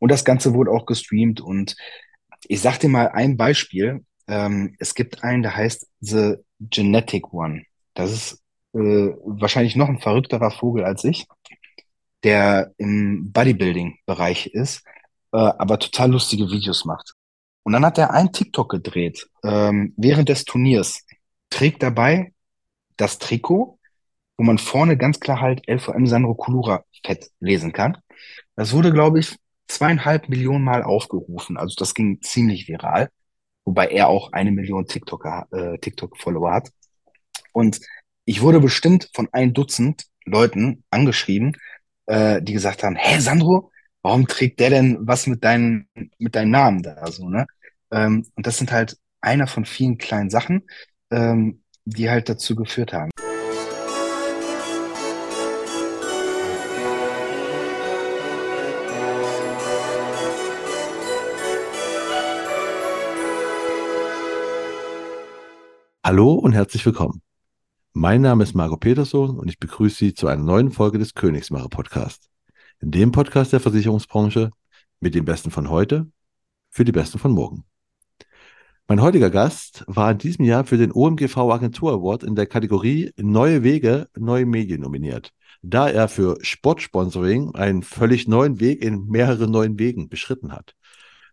Und das Ganze wurde auch gestreamt. Und ich sag dir mal ein Beispiel. Ähm, es gibt einen, der heißt The Genetic One. Das ist äh, wahrscheinlich noch ein verrückterer Vogel als ich, der im Bodybuilding-Bereich ist, äh, aber total lustige Videos macht. Und dann hat er einen TikTok gedreht ähm, während des Turniers, trägt dabei das Trikot, wo man vorne ganz klar halt LVM Sandro Kulura fett lesen kann. Das wurde, glaube ich, zweieinhalb Millionen Mal aufgerufen. Also das ging ziemlich viral, wobei er auch eine Million TikToker, äh, TikTok-Follower hat. Und ich wurde bestimmt von ein Dutzend Leuten angeschrieben, äh, die gesagt haben, hä, Sandro, warum trägt der denn was mit deinen, mit deinem Namen da so, ne? Ähm, und das sind halt einer von vielen kleinen Sachen, ähm, die halt dazu geführt haben. Hallo und herzlich willkommen. Mein Name ist Marco Peterson und ich begrüße Sie zu einer neuen Folge des Königsmacher Podcast. In dem Podcast der Versicherungsbranche mit den Besten von heute für die Besten von morgen. Mein heutiger Gast war in diesem Jahr für den OMGV Agentur Award in der Kategorie Neue Wege, neue Medien nominiert, da er für Sportsponsoring einen völlig neuen Weg in mehreren neuen Wegen beschritten hat.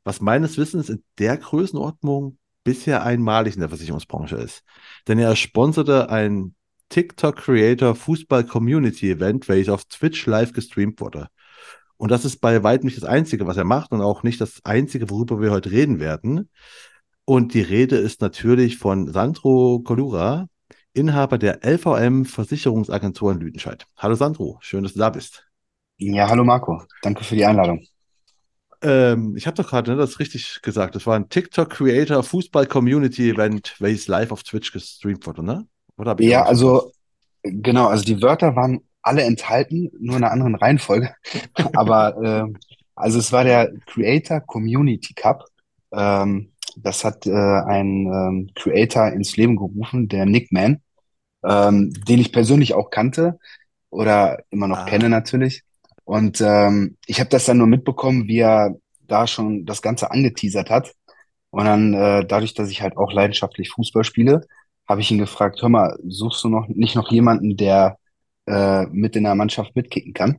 Was meines Wissens in der Größenordnung bisher einmalig in der Versicherungsbranche ist. Denn er sponserte ein TikTok Creator Fußball Community Event, welches auf Twitch live gestreamt wurde. Und das ist bei weitem nicht das Einzige, was er macht und auch nicht das Einzige, worüber wir heute reden werden. Und die Rede ist natürlich von Sandro Colura, Inhaber der LVM Versicherungsagentur in Lüdenscheid. Hallo Sandro, schön, dass du da bist. Ja, hallo Marco, danke für die Einladung. Ähm, ich habe doch gerade ne, das richtig gesagt. Das war ein TikTok Creator Fußball Community Event, welches live auf Twitch gestreamt wurde, ne? Oder ja, also genau, also die Wörter waren alle enthalten, nur in einer anderen Reihenfolge. Aber äh, also es war der Creator Community Cup. Ähm, das hat äh, ein ähm, Creator ins Leben gerufen, der Nickman, ähm, den ich persönlich auch kannte oder immer noch ah. kenne natürlich. Und ähm, ich habe das dann nur mitbekommen, wie er da schon das Ganze angeteasert hat. Und dann, äh, dadurch, dass ich halt auch leidenschaftlich Fußball spiele, habe ich ihn gefragt, hör mal, suchst du noch nicht noch jemanden, der äh, mit in der Mannschaft mitkicken kann?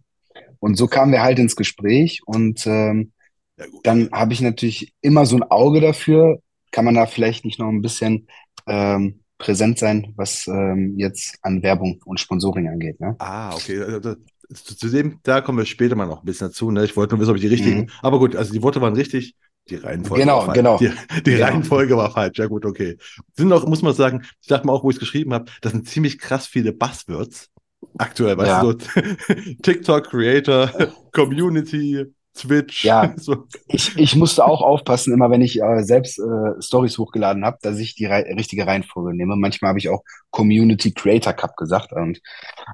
Und so kamen wir halt ins Gespräch und ähm, dann habe ich natürlich immer so ein Auge dafür, kann man da vielleicht nicht noch ein bisschen ähm, präsent sein, was ähm, jetzt an Werbung und Sponsoring angeht. Ne? Ah, okay. Also, zu dem, da kommen wir später mal noch ein bisschen dazu. Ne? Ich wollte nur wissen, ob ich die richtigen. Mhm. Aber gut, also die Worte waren richtig. Die Reihenfolge genau, war genau. Die, die genau. Reihenfolge war falsch. Ja, gut, okay. Sind auch, muss man sagen, ich dachte mal auch, wo ich es geschrieben habe, das sind ziemlich krass viele Buzzwords aktuell, weißt ja. du, TikTok, Creator, Community, Twitch. Ja, so. ich, ich musste auch aufpassen, immer wenn ich äh, selbst äh, Stories hochgeladen habe, dass ich die rei richtige Reihenfolge nehme. Manchmal habe ich auch Community Creator Cup gesagt. Und,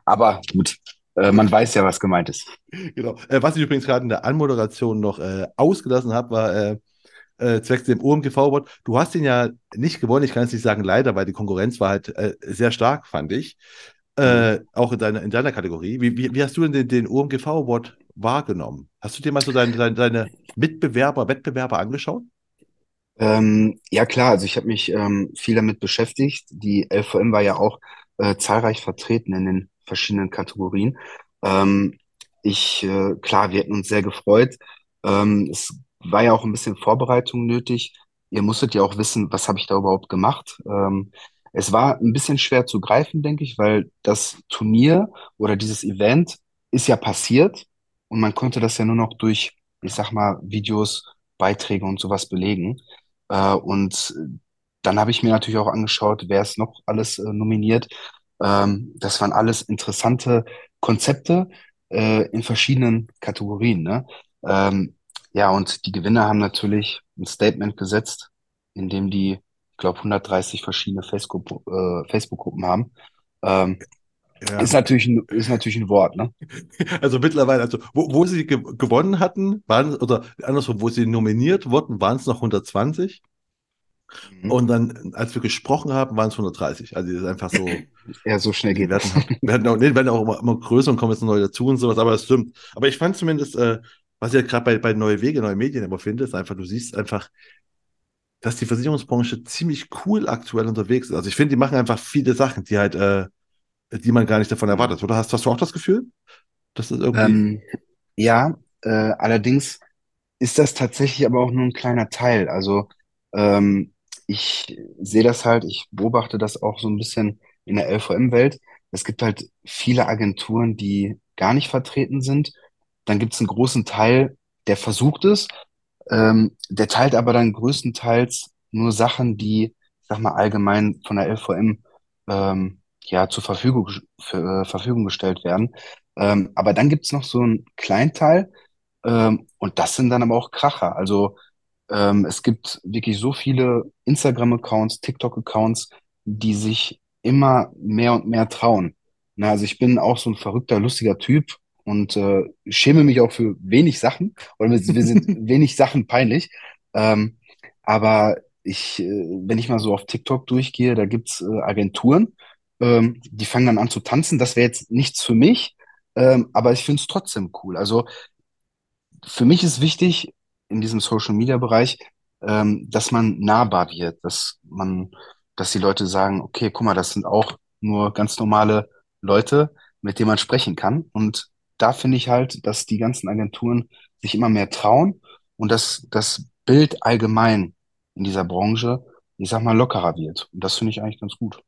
aber gut, äh, man weiß ja, was gemeint ist. Genau. Äh, was ich übrigens gerade in der Anmoderation noch äh, ausgelassen habe, war äh, äh, zwecks dem OMGV-Wort. Du hast ihn ja nicht gewonnen, ich kann es nicht sagen leider, weil die Konkurrenz war halt äh, sehr stark, fand ich. Äh, mhm. Auch in deiner, in deiner Kategorie. Wie, wie, wie hast du denn den, den OMGV-Award wahrgenommen? Hast du dir mal so deine, deine, deine Mitbewerber, Wettbewerber angeschaut? Ähm, ja, klar. Also ich habe mich ähm, viel damit beschäftigt. Die LVM war ja auch äh, zahlreich vertreten in den verschiedenen Kategorien. Ähm, ich, äh, klar, wir hätten uns sehr gefreut. Ähm, es war ja auch ein bisschen Vorbereitung nötig. Ihr musstet ja auch wissen, was habe ich da überhaupt gemacht. Ähm, es war ein bisschen schwer zu greifen, denke ich, weil das Turnier oder dieses Event ist ja passiert und man konnte das ja nur noch durch, ich sag mal, Videos, Beiträge und sowas belegen. Äh, und dann habe ich mir natürlich auch angeschaut, wer ist noch alles äh, nominiert. Ähm, das waren alles interessante Konzepte äh, in verschiedenen Kategorien. Ne? Ähm, ja, und die Gewinner haben natürlich ein Statement gesetzt, in dem die, ich glaube, 130 verschiedene Facebook-Gruppen äh, Facebook haben. Ähm, ja. Ist natürlich ein, ist natürlich ein Wort, ne? Also mittlerweile, also wo, wo sie ge gewonnen hatten, waren, oder andersrum, wo sie nominiert wurden, waren es noch 120. Mhm. Und dann, als wir gesprochen haben, waren es 130. Also es ist einfach so. ja, so schnell geht das. Wir werden auch, nee, werden auch immer, immer größer und kommen jetzt neu dazu und sowas, aber es stimmt. Aber ich fand zumindest, äh, was ich ja gerade bei, bei Neue Wege, Neue Medien aber finde, ist einfach, du siehst einfach, dass die Versicherungsbranche ziemlich cool aktuell unterwegs ist. Also ich finde, die machen einfach viele Sachen, die halt, äh, die man gar nicht davon erwartet. Oder hast, hast du auch das Gefühl, dass das irgendwie. Ähm, ja, äh, allerdings ist das tatsächlich aber auch nur ein kleiner Teil. Also ähm, ich sehe das halt, ich beobachte das auch so ein bisschen in der LVM-Welt. Es gibt halt viele Agenturen, die gar nicht vertreten sind. Dann gibt es einen großen Teil, der versucht es, ähm, der teilt aber dann größtenteils nur Sachen, die, sag mal, allgemein von der LVM ähm, ja zur Verfügung, für, äh, Verfügung gestellt werden. Ähm, aber dann gibt's noch so einen Kleinteil, ähm, und das sind dann aber auch Kracher. Also ähm, es gibt wirklich so viele Instagram-Accounts, TikTok-Accounts, die sich immer mehr und mehr trauen. Na, also ich bin auch so ein verrückter, lustiger Typ und äh, schäme mich auch für wenig Sachen oder wir sind wenig Sachen peinlich. Ähm, aber ich, äh, wenn ich mal so auf TikTok durchgehe, da gibt's äh, Agenturen, ähm, die fangen dann an zu tanzen. Das wäre jetzt nichts für mich, ähm, aber ich finde es trotzdem cool. Also für mich ist wichtig in diesem Social Media Bereich, ähm, dass man nahbar wird, dass man, dass die Leute sagen, okay, guck mal, das sind auch nur ganz normale Leute, mit denen man sprechen kann. Und da finde ich halt, dass die ganzen Agenturen sich immer mehr trauen und dass das Bild allgemein in dieser Branche, ich sag mal, lockerer wird. Und das finde ich eigentlich ganz gut.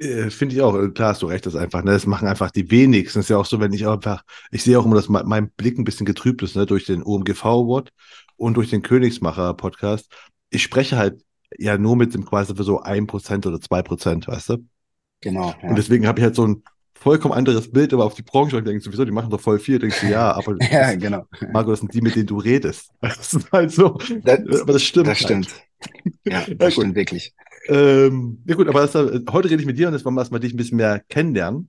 Äh, Finde ich auch, äh, klar hast du recht, das einfach, ne? Das machen einfach die wenigsten. Das ist ja auch so, wenn ich einfach, ich sehe auch immer, dass mein, Blick ein bisschen getrübt ist, ne, durch den OMGV Award und durch den Königsmacher Podcast. Ich spreche halt ja nur mit dem quasi für so ein Prozent oder zwei Prozent, weißt du? Genau. Ja. Und deswegen habe ich halt so ein vollkommen anderes Bild aber auf die Branche und denke sowieso, die machen doch voll viel. Denkst du, ja, aber ja, genau. Marco, das sind die, mit denen du redest. Das ist halt so. Das, aber das stimmt. Das stimmt. Halt. Ja, das stimmt wirklich. Ähm, ja gut, aber das, äh, heute rede ich mit dir und jetzt wollen wir erstmal dich ein bisschen mehr kennenlernen.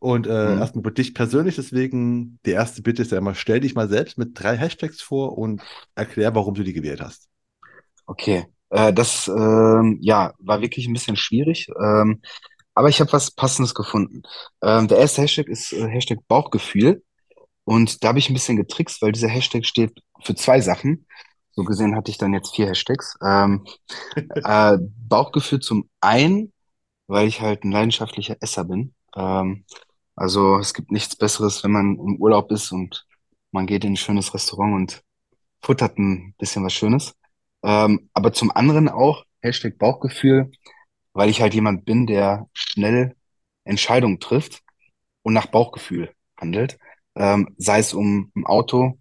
Und äh, mhm. erstmal über dich persönlich, deswegen die erste Bitte ist ja immer, stell dich mal selbst mit drei Hashtags vor und erklär, warum du die gewählt hast. Okay, äh, das ähm, ja, war wirklich ein bisschen schwierig, ähm, aber ich habe was Passendes gefunden. Ähm, der erste Hashtag ist äh, Hashtag Bauchgefühl und da habe ich ein bisschen getrickst, weil dieser Hashtag steht für zwei Sachen. So gesehen hatte ich dann jetzt vier Hashtags. Ähm, äh, Bauchgefühl zum einen, weil ich halt ein leidenschaftlicher Esser bin. Ähm, also es gibt nichts Besseres, wenn man im Urlaub ist und man geht in ein schönes Restaurant und futtert ein bisschen was Schönes. Ähm, aber zum anderen auch Hashtag Bauchgefühl, weil ich halt jemand bin, der schnell Entscheidungen trifft und nach Bauchgefühl handelt. Ähm, sei es um ein Auto,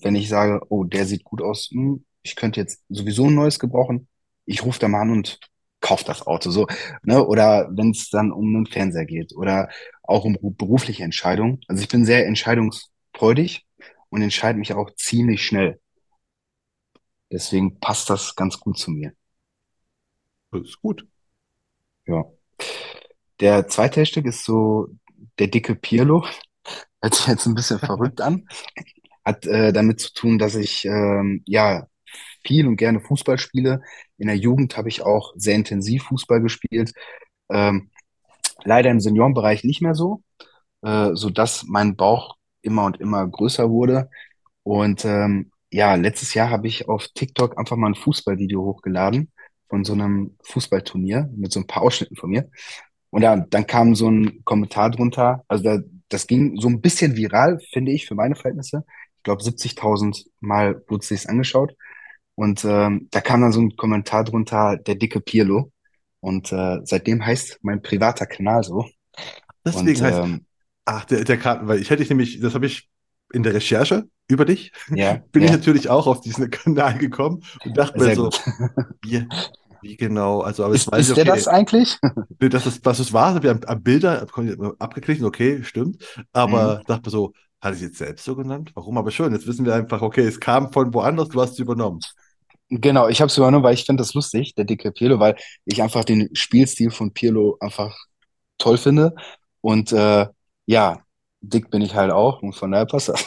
wenn ich sage, oh, der sieht gut aus, hm, ich könnte jetzt sowieso ein neues gebrauchen, ich rufe da mal an und kaufe das Auto. So, ne? Oder wenn es dann um einen Fernseher geht oder auch um berufliche Entscheidungen. Also ich bin sehr entscheidungsfreudig und entscheide mich auch ziemlich schnell. Deswegen passt das ganz gut zu mir. Das ist gut. Ja. Der zweite Hashtag ist so der dicke Pirlo. Hört sich jetzt ein bisschen verrückt an hat äh, damit zu tun, dass ich ähm, ja viel und gerne Fußball spiele. In der Jugend habe ich auch sehr intensiv Fußball gespielt. Ähm, leider im Seniorenbereich nicht mehr so, äh, so dass mein Bauch immer und immer größer wurde. Und ähm, ja, letztes Jahr habe ich auf TikTok einfach mal ein Fußballvideo hochgeladen von so einem Fußballturnier mit so ein paar Ausschnitten von mir. Und ja, dann kam so ein Kommentar drunter. Also da, das ging so ein bisschen viral, finde ich, für meine Verhältnisse ich glaube 70.000 Mal wurde sich's angeschaut. Und ähm, da kam dann so ein Kommentar drunter, der dicke Pirlo. Und äh, seitdem heißt mein privater Kanal so. Deswegen und, heißt, ähm, ach, der, der kam, weil ich hätte ich nämlich, das habe ich in der Recherche über dich, ja, bin ja. ich natürlich auch auf diesen Kanal gekommen und dachte Sehr mir so, wie, wie, genau, also aber ist, weiß ist ich, okay, der das eigentlich? Das ist, was es war, wir haben am Bilder abgeglichen, okay, stimmt, aber mhm. dachte mir so, hat es jetzt selbst so genannt? Warum aber schön? Jetzt wissen wir einfach, okay, es kam von woanders, du hast es übernommen. Genau, ich habe es übernommen, weil ich finde das lustig, der dicke Pirlo, weil ich einfach den Spielstil von Pirlo einfach toll finde. Und äh, ja, dick bin ich halt auch und von daher passt das.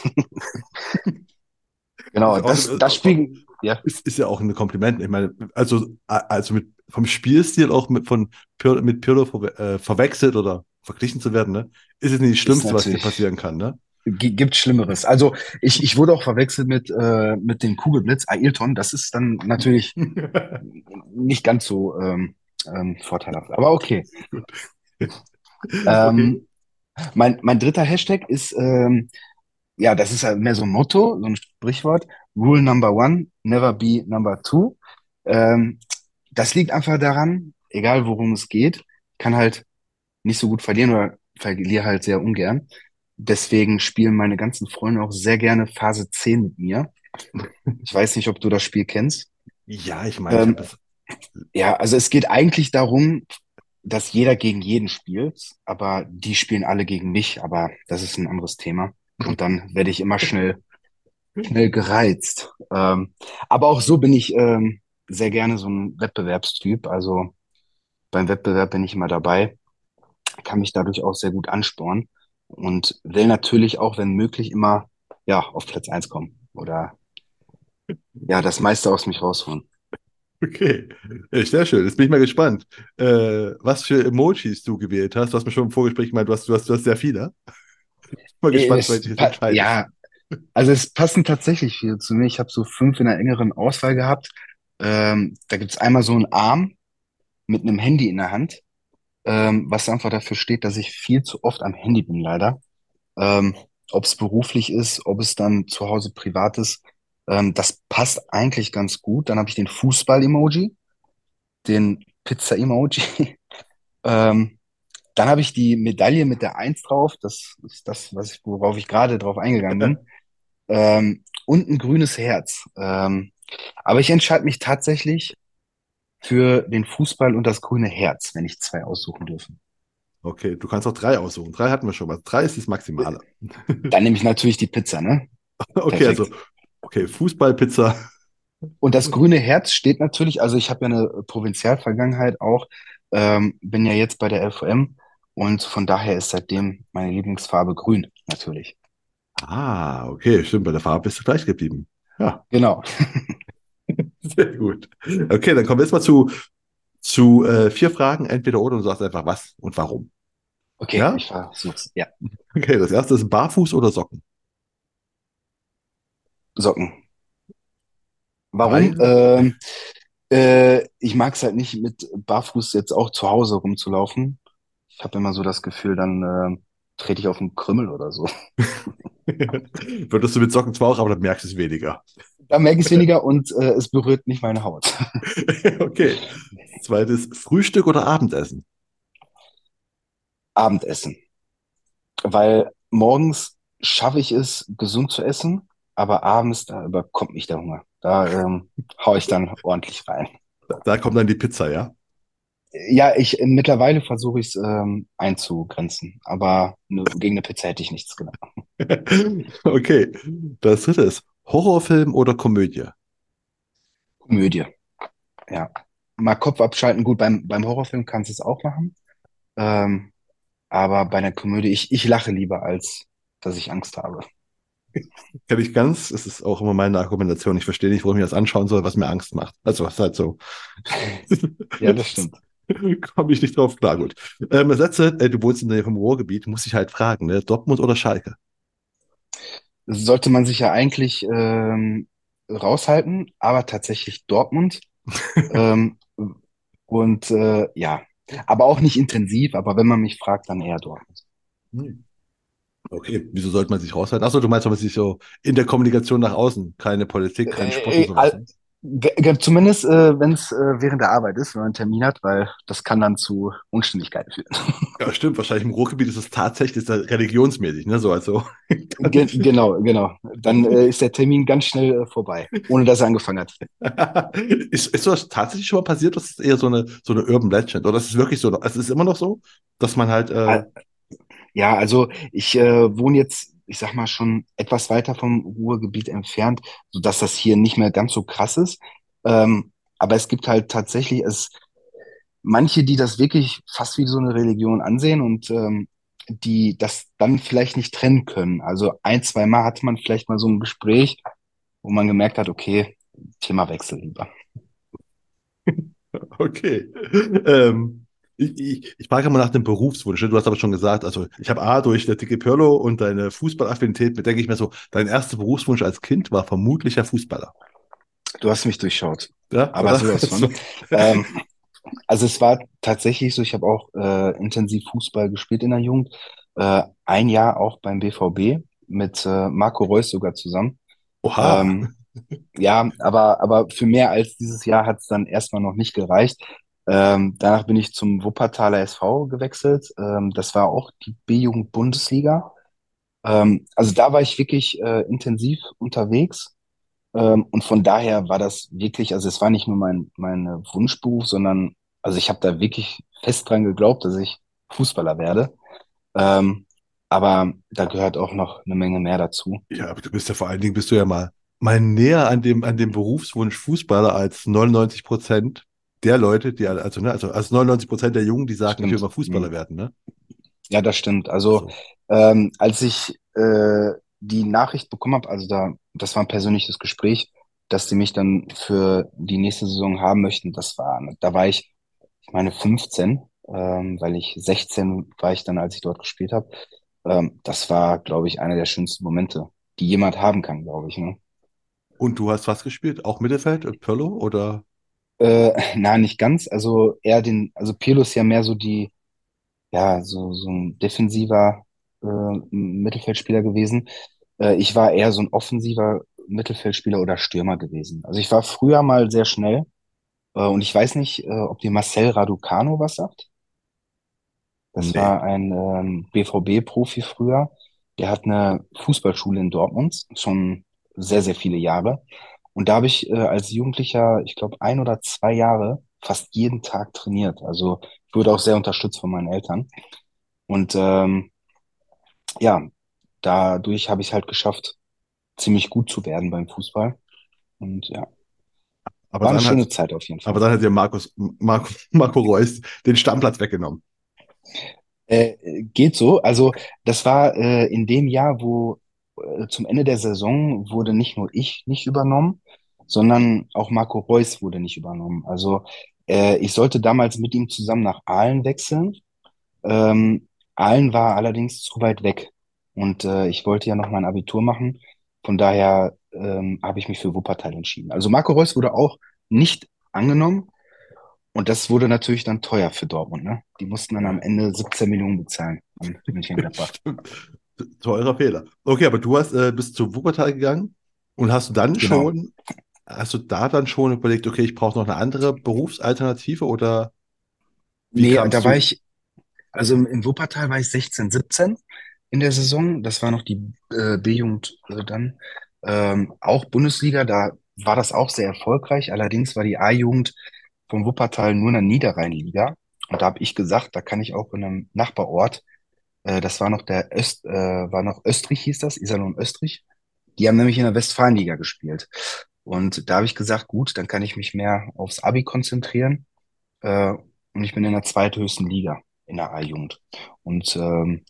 genau, das, das Spiel ja. Ist, ist ja auch ein Kompliment. Ich meine, also, also mit, vom Spielstil auch mit, von Pirlo, mit Pirlo ver, äh, verwechselt oder verglichen zu werden, ne? ist es nicht das Schlimmste, was dir passieren kann, ne? Gibt Schlimmeres. Also ich, ich wurde auch verwechselt mit, äh, mit dem Kugelblitz, Ailton. Das ist dann natürlich nicht ganz so ähm, ähm, vorteilhaft. Aber okay. Okay. Ähm, mein, mein dritter Hashtag ist, ähm, ja, das ist mehr so ein Motto, so ein Sprichwort. Rule number one, never be number two. Ähm, das liegt einfach daran, egal worum es geht, kann halt nicht so gut verlieren oder verliere halt sehr ungern. Deswegen spielen meine ganzen Freunde auch sehr gerne Phase 10 mit mir. Ich weiß nicht, ob du das Spiel kennst. Ja, ich meine, Ähm, ja, also es geht eigentlich darum, dass jeder gegen jeden spielt, aber die spielen alle gegen mich, aber das ist ein anderes Thema. Und dann werde ich immer schnell, schnell gereizt. Ähm, aber auch so bin ich ähm, sehr gerne so ein Wettbewerbstyp. Also beim Wettbewerb bin ich immer dabei, kann mich dadurch auch sehr gut anspornen und will natürlich auch, wenn möglich, immer ja auf Platz eins kommen oder ja das meiste aus mich rausholen. Okay, sehr schön. Jetzt bin ich mal gespannt, äh, was für Emojis du gewählt hast. Du hast mir schon im Vorgespräch gemeint, du hast, du hast, du hast sehr viele. Mal gespannt, für Es, welches du pa- entscheidest. ja, Also es passen tatsächlich viele zu mir. Ich habe so fünf in der engeren Auswahl gehabt. Ähm, da gibt's einmal so einen Arm mit einem Handy in der Hand, ähm, was einfach dafür steht, dass ich viel zu oft am Handy bin, leider. Ähm, ob es beruflich ist, ob es dann zu Hause privat ist, ähm, das passt eigentlich ganz gut. Dann habe ich den Fußball-Emoji, den Pizza-Emoji. ähm, dann habe ich die Medaille mit der Eins drauf. Das ist das, was ich, worauf ich gerade drauf eingegangen bin. Ähm, und ein grünes Herz. Ähm, aber ich entscheide mich tatsächlich für den Fußball und das grüne Herz, wenn ich zwei aussuchen dürfe. Okay, du kannst auch drei aussuchen. Drei hatten wir schon mal. Drei ist das Maximale. Dann nehme ich natürlich die Pizza, ne? Okay, also, Perfekt. okay, Fußball, Pizza. Und das grüne Herz steht natürlich, also ich habe ja eine Provinzialvergangenheit auch, ähm, bin ja jetzt bei der LVM und von daher ist seitdem meine Lieblingsfarbe grün, natürlich. Ah, okay, stimmt, bei der Farbe bist du gleich geblieben. Ja, Genau. sehr gut. Okay, dann kommen wir jetzt mal zu, zu äh, vier Fragen, entweder oder, und du sagst einfach was und warum. Okay, Ja? ich versuch's. Ja, Okay, das erste ist Barfuß oder Socken? Socken. Warum? Ähm, äh, ich mag es halt nicht, mit Barfuß jetzt auch zu Hause rumzulaufen. Ich habe immer so das Gefühl, dann ähm, trete ich auf einen Krümmel oder so. würdest du mit Socken zwar auch, aber dann merkst du es weniger. Da merke ich es weniger und äh, es berührt nicht meine Haut. Okay. Zweites, Frühstück oder Abendessen? Abendessen. Weil morgens schaffe ich es, gesund zu essen, aber abends, da überkommt mich der Hunger. Da ähm, hau ich dann ordentlich rein. Da, da kommt dann die Pizza, ja? Ja, ich mittlerweile versuche ich es ähm, einzugrenzen, aber ne, gegen eine Pizza hätte ich nichts genommen. Okay. Das dritte ist Horrorfilm oder Komödie? Komödie, ja. Mal Kopf abschalten, gut, beim, beim Horrorfilm kannst du es auch machen, ähm, aber bei einer Komödie, ich, ich lache lieber, als dass ich Angst habe. Kenn ich ganz. Es ist auch immer meine Argumentation. Ich verstehe nicht, warum ich das anschauen soll, was mir Angst macht. Also, was halt so. Ja, das stimmt. Komme ich nicht drauf klar, gut. Ähm, letzte, äh, du wohnst in der Nähe vom Ruhrgebiet, muss ich halt fragen, ne? Dortmund oder Schalke? Sollte man sich ja eigentlich ähm, raushalten, aber tatsächlich Dortmund. Ähm, und äh, ja, aber auch nicht intensiv, aber wenn man mich fragt, dann eher Dortmund. Hm. Okay, wieso sollte man sich raushalten? Achso, du meinst, man sich so in der Kommunikation nach außen, keine Politik, kein Sport und Äh, sowas. Zumindest, äh, wenn es äh, während der Arbeit ist, wenn man einen Termin hat, weil das kann dann zu Unstimmigkeiten führen. Ja, stimmt, wahrscheinlich im Ruhrgebiet ist es tatsächlich ist das religionsmäßig, ne? So, also. Ge genau, genau. Dann äh, ist der Termin ganz schnell äh, vorbei, ohne dass er angefangen hat. Ist, ist sowas tatsächlich schon mal passiert? Das ist eher so eine, so eine Urban Legend. Oder ist es wirklich so? Es ist immer noch so, dass man halt, äh, Ja, also ich äh, wohne jetzt, ich sag mal, schon etwas weiter vom Ruhrgebiet entfernt, sodass das hier nicht mehr ganz so krass ist. Ähm, aber es gibt halt tatsächlich es manche, die das wirklich fast wie so eine Religion ansehen und ähm, die das dann vielleicht nicht trennen können. Also ein, zwei Mal hatte man vielleicht mal so ein Gespräch, wo man gemerkt hat, okay, Themawechsel lieber. okay. Ähm, Ich, ich, ich frage mal nach dem Berufswunsch. ne? Du hast aber schon gesagt, also ich habe A, durch der dicke Pirlo und deine Fußballaffinität, denke ich mir so, dein erster Berufswunsch als Kind war vermutlich ein Fußballer. Du hast mich durchschaut. Ja, Aber oder? sowas von. Ähm, also es war tatsächlich so, ich habe auch äh, intensiv Fußball gespielt in der Jugend. Äh, ein Jahr auch beim BVB mit äh, Marco Reus sogar zusammen. Oha. Ähm, ja, aber, aber für mehr als dieses Jahr hat es dann erstmal noch nicht gereicht. Ähm, danach bin ich zum Wuppertaler SV gewechselt. Ähm, das war auch die B-Jugend-Bundesliga. Ähm, also da war ich wirklich äh, intensiv unterwegs. Ähm, und von daher war das wirklich, also es war nicht nur mein, mein äh, Wunschberuf, sondern also ich habe da wirklich fest dran geglaubt, dass ich Fußballer werde. Ähm, aber da gehört auch noch eine Menge mehr dazu. Ja, aber du bist ja vor allen Dingen, bist du ja mal, mal näher an dem, an dem Berufswunsch Fußballer als 99 Prozent der Leute, die, also, ne, also als 99 Prozent der Jungen, die sagen, ich will Stimmt. mal Fußballer Mhm. werden, ne? Ja, das stimmt. Also So. ähm, als ich äh, die Nachricht bekommen habe, also da, das war ein persönliches Gespräch, dass die mich dann für die nächste Saison haben möchten, das war, da war ich, ich meine 15, ähm, weil ich 16 war ich dann, als ich dort gespielt habe. Ähm, das war, glaube ich, einer der schönsten Momente, die jemand haben kann, glaube ich, ne? Und du hast was gespielt? Auch Mittelfeld, Pirlo oder? Äh, nein, nicht ganz. Also eher den, also Pirlo ist ja mehr so die, ja, so, so ein defensiver äh, Mittelfeldspieler gewesen. Äh, ich war eher so ein offensiver Mittelfeldspieler oder Stürmer gewesen. Also ich war früher mal sehr schnell äh, und ich weiß nicht, äh, ob dir Marcel Raducanu was sagt. Das Nee. war ein ähm, BVB-Profi früher. Der hat eine Fußballschule in Dortmund, schon sehr, sehr viele Jahre. Und da habe ich äh, als Jugendlicher, ich glaube, ein oder zwei Jahre fast jeden Tag trainiert. Also ich wurde auch sehr unterstützt von meinen Eltern. Und ähm, ja, dadurch habe ich es halt geschafft, ziemlich gut zu werden beim Fußball. Und ja, Aber war eine dann hat, schöne Zeit auf jeden aber Fall. dann hat dir Markus, Marco, Marco Reus den Stammplatz weggenommen. Äh, geht so. Also das war äh, in dem Jahr, wo äh, zum Ende der Saison wurde nicht nur ich nicht übernommen, sondern auch Marco Reus wurde nicht übernommen. Also äh, ich sollte damals mit ihm zusammen nach Aalen wechseln. Ähm, Aalen war allerdings zu weit weg und äh, ich wollte ja noch mein Abitur machen. Von daher ähm, habe ich mich für Wuppertal entschieden. Also Marco Reus wurde auch nicht angenommen. Und das wurde natürlich dann teuer für Dortmund, ne? Die mussten dann am. Ende 17 Millionen bezahlen an Mönchengladbach. Teurer Fehler. Okay, aber du hast, äh, bist zu Wuppertal gegangen und hast du dann Genau. schon, hast du da dann schon überlegt, okay, ich brauche noch eine andere Berufsalternative oder wie Nee, da war du? ich, also im, im Wuppertal war ich 16, 17 in der Saison. Das war noch die äh, B-Jugend äh, dann. Ähm, auch Bundesliga, da war das auch sehr erfolgreich. Allerdings war die A-Jugend vom Wuppertal nur eine Niederrheinliga. Und da habe ich gesagt, da kann ich auch in einem Nachbarort, äh, das war noch der Öst, äh, war noch Österreich hieß das, Iserlohn Österreich. Die haben nämlich in der Westfalenliga gespielt. Und da habe ich gesagt, gut, dann kann ich mich mehr aufs Abi konzentrieren. Äh, und ich bin in der zweithöchsten Liga in der A-Jugend. Und ähm,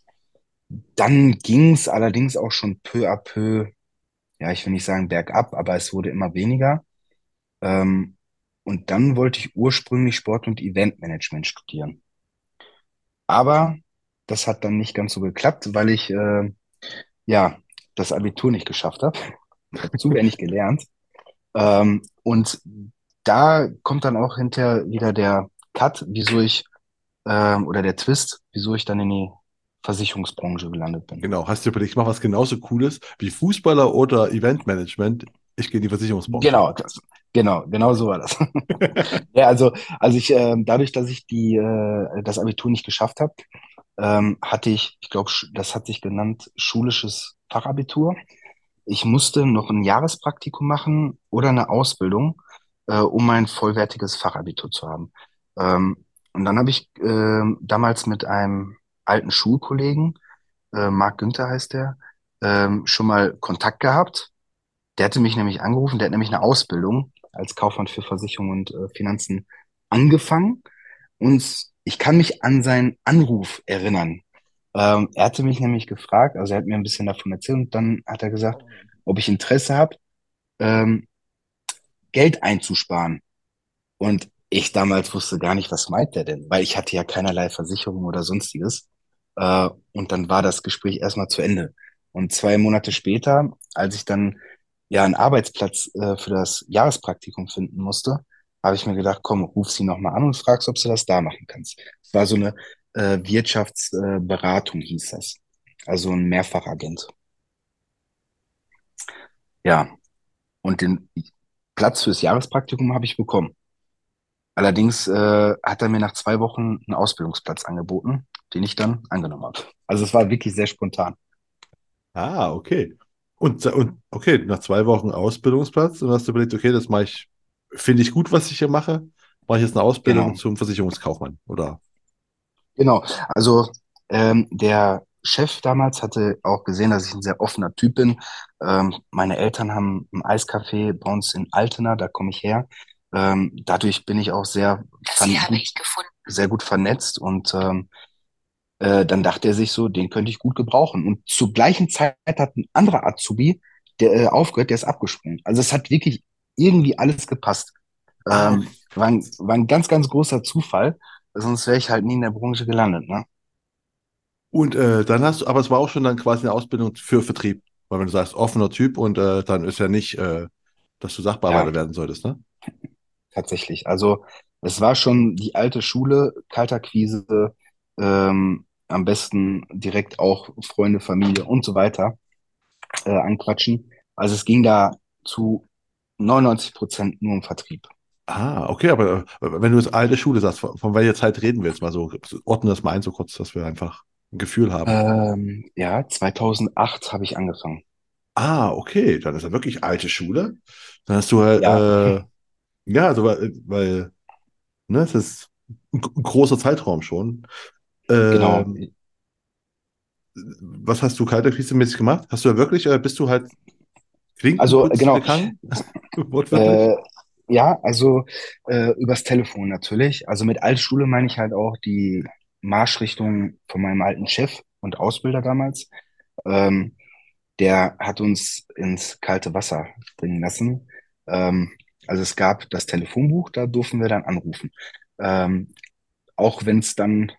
dann ging es allerdings auch schon peu à peu, ja, ich will nicht sagen bergab, aber es wurde immer weniger. Ähm, und dann wollte ich ursprünglich Sport- und Eventmanagement studieren. Aber das hat dann nicht ganz so geklappt, weil ich äh, ja das Abitur nicht geschafft habe. Zu wenig gelernt. Ähm, und da kommt dann auch hinterher wieder der Cut, wieso ich, ähm, oder der Twist, wieso ich dann in die Versicherungsbranche gelandet bin. Genau, hast du überlegt, ich mache was genauso Cooles wie Fußballer oder Eventmanagement. Ich gehe in die Versicherungsbranche. Genau, das, genau, genau so war das. Ja, also, also ich, ähm, dadurch, dass ich die, äh, das Abitur nicht geschafft habe, ähm, hatte ich, ich glaube, das hat sich genannt, schulisches Fachabitur. Ich musste noch ein Jahrespraktikum machen oder eine Ausbildung, äh, um ein vollwertiges Fachabitur zu haben. Ähm, und dann habe ich ähm, damals mit einem alten Schulkollegen, äh, Marc Günther heißt der, ähm, schon mal Kontakt gehabt. Der hatte mich nämlich angerufen, der hat nämlich eine Ausbildung als Kaufmann für Versicherung und äh, Finanzen angefangen. Und ich kann mich an seinen Anruf erinnern. Ähm, er hatte mich nämlich gefragt, also er hat mir ein bisschen davon erzählt und dann hat er gesagt, ob ich Interesse habe, ähm, Geld einzusparen. Und ich damals wusste gar nicht, was meint der denn, weil ich hatte ja keinerlei Versicherung oder sonstiges. Äh, und dann war das Gespräch erstmal zu Ende. Und zwei Monate später, als ich dann ja einen Arbeitsplatz äh, für das Jahrespraktikum finden musste, habe ich mir gedacht, komm, ruf sie nochmal an und fragst, ob du das da machen kannst. Es war so eine äh, Wirtschaftsberatung, hieß das. Also ein Mehrfachagent. Ja, und den Platz fürs Jahrespraktikum habe ich bekommen. Allerdings äh, hat er mir nach zwei Wochen einen Ausbildungsplatz angeboten, den ich dann angenommen habe. Also es war wirklich sehr spontan. Ah, okay. Und, und okay, nach zwei Wochen Ausbildungsplatz, dann hast du überlegt, okay, das mache ich, finde ich gut, was ich hier mache. Mache ich jetzt eine Ausbildung Genau, zum Versicherungskaufmann, oder? genau. Also ähm, der Chef damals hatte auch gesehen, dass ich ein sehr offener Typ bin. Ähm, meine Eltern haben ein Eiscafé bei uns in Altena, da komme ich her. Ähm, dadurch bin ich auch sehr, gut, sehr gut vernetzt und ähm, äh, dann dachte er sich so, den könnte ich gut gebrauchen. Und zur gleichen Zeit hat ein anderer Azubi, der äh, aufgehört, der ist abgesprungen. Also es hat wirklich irgendwie alles gepasst. Ah, Ähm, war ein, war ein ganz, ganz großer Zufall, sonst wäre ich halt nie in der Branche gelandet, ne? Und äh, dann hast du, aber es war auch schon dann quasi eine Ausbildung für Vertrieb. Weil wenn du sagst, offener Typ und äh, dann ist ja nicht, äh, dass du Ja, Sachbearbeiter werden solltest, ne? tatsächlich. Also es war schon die alte Schule, Kaltakquise, ähm, am besten direkt auch Freunde, Familie und so weiter äh, anquatschen. Also es ging da zu 99 Prozent nur um Vertrieb. Ah, okay, aber wenn du jetzt alte Schule sagst, von, von welcher Zeit reden wir jetzt mal so? Ordne das mal ein, so kurz, dass wir einfach ein Gefühl haben. Ähm, ja, 2008 habe ich angefangen. Ah, okay, dann ist er wirklich alte Schule. Dann hast du Ja, äh, ja, also weil, weil ne, es ist ein, ein großer Zeitraum schon. genau. Ähm, was hast du kaltakquise-mäßig gemacht? Hast du ja wirklich, äh, bist du halt Klinken Also genau, äh, ja, also äh, übers Telefon natürlich. Also mit Altschule meine ich halt auch die Marschrichtung von meinem alten Chef und Ausbilder damals. Ähm, der hat uns ins kalte Wasser bringen lassen. Ähm, also es gab das Telefonbuch, da durften wir dann anrufen. Ähm, auch wenn es dann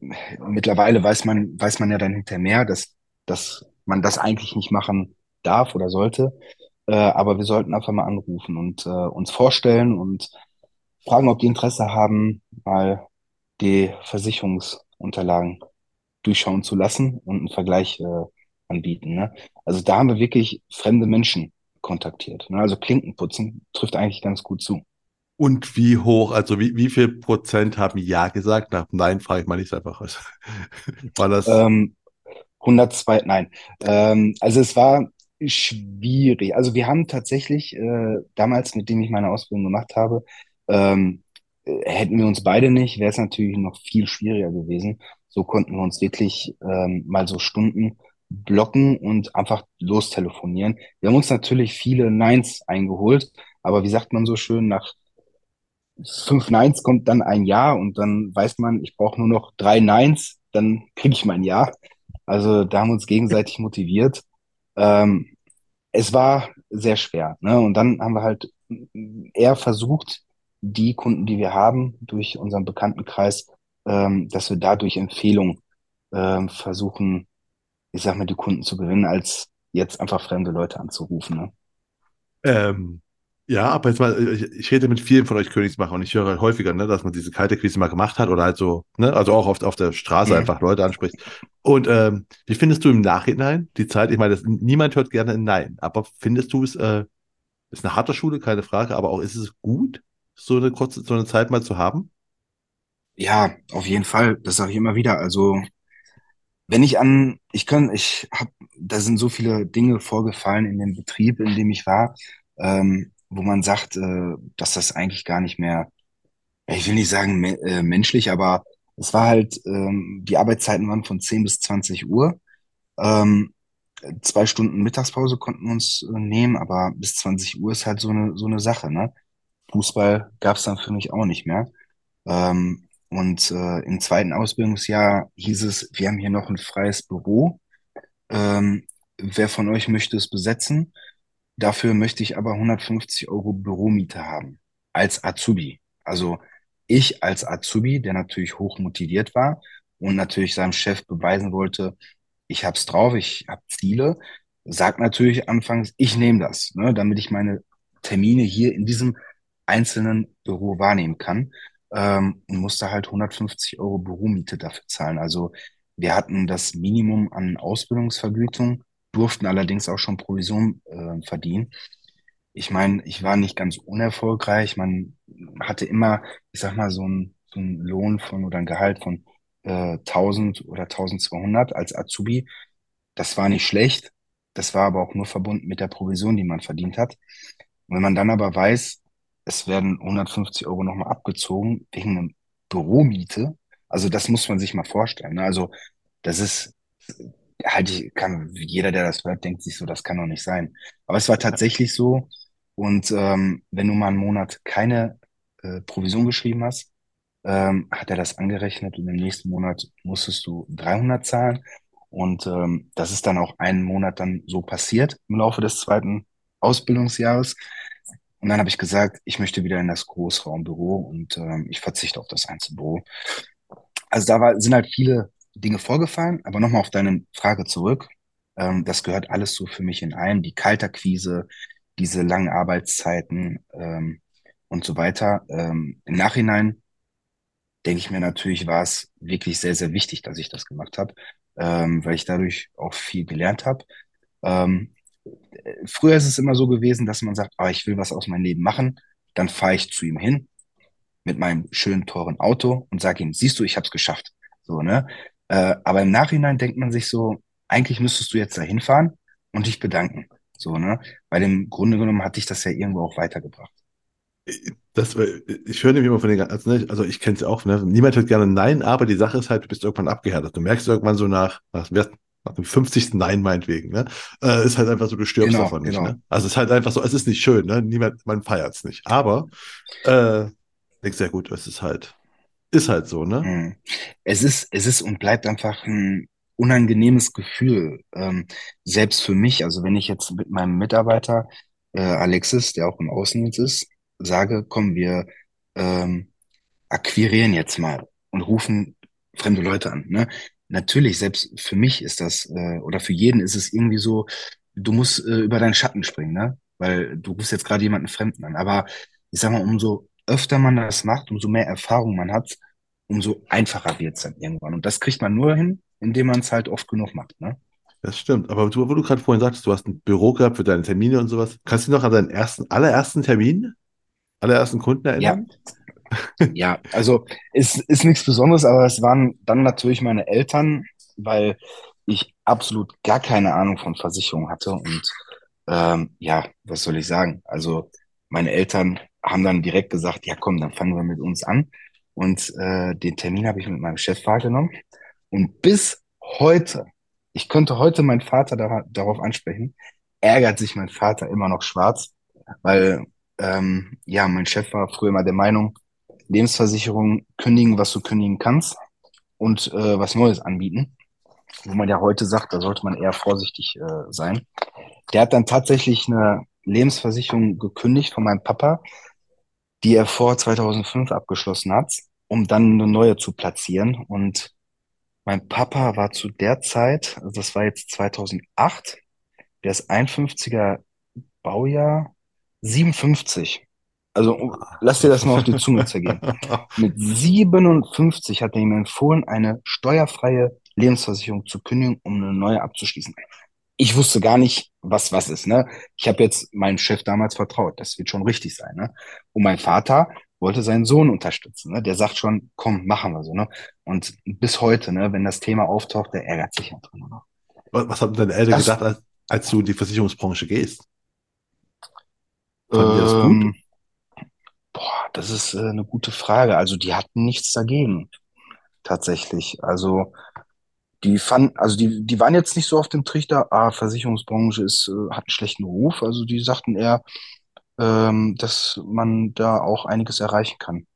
mittlerweile weiß man, weiß man ja dann hinterher mehr, dass, dass man das eigentlich nicht machen darf oder sollte. Äh, aber wir sollten einfach mal anrufen und äh, uns vorstellen und fragen, ob die Interesse haben, mal die Versicherungsunterlagen durchschauen zu lassen und einen Vergleich äh, anbieten. Ne? Also da haben wir wirklich fremde Menschen kontaktiert. Ne? Also Klinkenputzen trifft eigentlich ganz gut zu. Und wie hoch, also wie, wie viel Prozent haben Ja gesagt? Nach Nein frage ich mal nicht einfach. Also, war das, Ähm, 102, nein. Ähm, also es war schwierig. Also wir haben tatsächlich äh, damals, mit dem ich meine Ausbildung gemacht habe, ähm, äh, hätten wir uns beide nicht, wäre es natürlich noch viel schwieriger gewesen. So konnten wir uns wirklich ähm, mal so Stunden blocken und einfach lostelefonieren. Wir haben uns natürlich viele Neins eingeholt, aber wie sagt man so schön, nach fünf Neins kommt dann ein Ja und dann weiß man, ich brauche nur noch drei Neins, dann kriege ich mein Ja. Also da haben wir uns gegenseitig motiviert. Ähm, es war sehr schwer, ne? Und dann haben wir halt eher versucht, die Kunden, die wir haben, durch unseren Bekanntenkreis, ähm, dass wir da durch Empfehlung ähm, versuchen, ich sag mal, die Kunden zu gewinnen, als jetzt einfach fremde Leute anzurufen, ne? ähm, ja, aber jetzt mal, ich, ich rede mit vielen von euch Königsmacher und ich höre halt häufiger, ne, dass man diese kalte Quise mal gemacht hat oder halt so, ne, also auch oft auf der Straße Mhm. einfach Leute anspricht. Und ähm, wie findest du im Nachhinein die Zeit? Ich meine, das, niemand hört gerne ein Nein, aber findest du es, äh, ist eine harte Schule, keine Frage, aber auch ist es gut, so eine kurze, so eine Zeit mal zu haben? Ja, auf jeden Fall. Das sage ich immer wieder. Also Wenn ich an, ich kann, ich habe, da sind so viele Dinge vorgefallen in dem Betrieb, in dem ich war, ähm, wo man sagt, äh, dass das eigentlich gar nicht mehr, ich will nicht sagen me äh, menschlich, aber es war halt, ähm, die Arbeitszeiten waren von 10 bis 20 Uhr. Ähm, zwei Stunden Mittagspause konnten wir uns äh, nehmen, aber bis 20 Uhr ist halt so eine, so eine Sache, ne? Fußball gab es dann für mich auch nicht mehr. Ähm, und äh, im zweiten Ausbildungsjahr hieß es, wir haben hier noch ein freies Büro. Ähm, wer von euch möchte es besetzen? Dafür möchte ich aber 150 Euro Büromiete haben als Azubi. Also ich als Azubi, der natürlich hoch motiviert war und natürlich seinem Chef beweisen wollte, ich hab's drauf, ich hab Ziele, sagt natürlich anfangs, ich nehme das, ne, damit ich meine Termine hier in diesem einzelnen Büro wahrnehmen kann ähm, und musste halt 150 Euro Büromiete dafür zahlen. Also wir hatten das Minimum an Ausbildungsvergütung, durften allerdings auch schon Provision äh, verdienen. Ich meine, ich war nicht ganz unerfolgreich. Man hatte immer, ich sag mal, so einen so Lohn von oder ein Gehalt von äh, 1000 oder 1200 als Azubi. Das war nicht schlecht. Das war aber auch nur verbunden mit der Provision, die man verdient hat. Und wenn man dann aber weiß, es werden 150 Euro nochmal abgezogen wegen einer Büromiete, also das muss man sich mal vorstellen. Ne? Also das ist halt, ich kann, jeder, der das hört, denkt sich so, das kann doch nicht sein. Aber es war tatsächlich so. Und ähm, wenn du mal einen Monat keine äh, Provision geschrieben hast, ähm, hat er das angerechnet und im nächsten Monat musstest du 300 zahlen. Und ähm, das ist dann auch einen Monat dann so passiert im Laufe des zweiten Ausbildungsjahres. Und dann habe ich gesagt, ich möchte wieder in das Großraumbüro und ähm, ich verzichte auf das Einzelbüro. Also da war, sind halt viele Dinge vorgefallen, aber nochmal auf deine Frage zurück. Ähm, das gehört alles so für mich in ein. Die Kalterquise, diese langen Arbeitszeiten ähm, und so weiter. Ähm, Im Nachhinein denke ich mir natürlich, war es wirklich sehr, sehr wichtig, dass ich das gemacht habe, ähm, weil ich dadurch auch viel gelernt habe. Ähm, früher ist es immer so gewesen, dass man sagt, ah, ich will was aus meinem Leben machen, dann fahre ich zu ihm hin mit meinem schönen, teuren Auto und sage ihm, siehst du, ich habe es geschafft. So, ne? Äh, aber im Nachhinein denkt man sich so, eigentlich müsstest du jetzt da hinfahren und dich bedanken. So, ne? Weil im Grunde genommen hat dich das ja irgendwo auch weitergebracht. Das, ich höre nämlich immer von den ganzen, also, also ich kenne es auch, ne? niemand hört gerne Nein, aber die Sache ist halt, du bist irgendwann abgehärtet. Du merkst irgendwann so nach, nach, nach dem 50. Nein meinetwegen, ne? Äh, ist halt einfach so, du stirbst genau, davon nicht. Genau. Ne? Also es ist halt einfach so, es ist nicht schön, ne? Niemand, man feiert es nicht. Aber äh, sehr gut, es ist halt, ist halt so, ne? Hm. Es ist, es ist und bleibt einfach ein unangenehmes Gefühl, ähm, selbst für mich. Also wenn ich jetzt mit meinem Mitarbeiter äh, Alexis, der auch im Außendienst ist, sage, komm, wir ähm, akquirieren jetzt mal und rufen fremde Leute an. Ne? Natürlich, selbst für mich ist das, äh, oder für jeden ist es irgendwie so, du musst äh, über deinen Schatten springen, ne? Weil du rufst jetzt gerade jemanden Fremden an. Aber ich sag mal, umso öfter man das macht, umso mehr Erfahrung man hat, umso einfacher wird es dann irgendwann. Und das kriegt man nur hin, indem man es halt oft genug macht, ne? Das stimmt. Aber du, wo du gerade vorhin sagtest, du hast ein Büro gehabt für deine Termine und sowas. Kannst du dich noch an deinen ersten, allerersten Termin, allerersten Kunden erinnern? Ja. ja, also es ist nichts Besonderes, aber es waren dann natürlich meine Eltern, weil ich absolut gar keine Ahnung von Versicherung hatte. Und ähm, ja, was soll ich sagen? Also meine Eltern haben dann direkt gesagt, ja komm, dann fangen wir mit uns an. Und äh, den Termin habe ich mit meinem Chef wahrgenommen. Und bis heute, ich könnte heute meinen Vater da, darauf ansprechen, ärgert sich mein Vater immer noch schwarz, weil ähm, ja, mein Chef war früher immer der Meinung, Lebensversicherung kündigen, was du kündigen kannst und äh, was Neues anbieten. Wo man ja heute sagt, da sollte man eher vorsichtig äh, sein. Der hat dann tatsächlich eine Lebensversicherung gekündigt von meinem Papa, die er vor 2005 abgeschlossen hat, um dann eine neue zu platzieren. Und mein Papa war zu der Zeit, also das war jetzt 2008, der ist 51er Baujahr, 57. Also lass dir das mal auf die Zunge zergehen. Mit 57 hat er ihm empfohlen, eine steuerfreie Lebensversicherung zu kündigen, um eine neue abzuschließen. Ich wusste gar nicht, was was ist. Ne? Ich habe jetzt meinem Chef damals vertraut. Das wird schon richtig sein. Ne? Und mein Vater wollte seinen Sohn unterstützen. Ne? Der sagt schon, komm, machen wir so. Ne? Und bis heute, ne, wenn das Thema auftaucht, der ärgert sich ja drin. Ne? Was, was haben deine Eltern das, gedacht, als, als du in die Versicherungsbranche gehst? Fanden ähm, das gut? Boah, das ist äh, eine gute Frage. Also die hatten nichts dagegen, tatsächlich. Also die fanden, also die, die waren jetzt nicht so auf dem Trichter, ah, Versicherungsbranche ist, äh, hat einen schlechten Ruf. Also die sagten eher, ähm, dass man da auch einiges erreichen kann.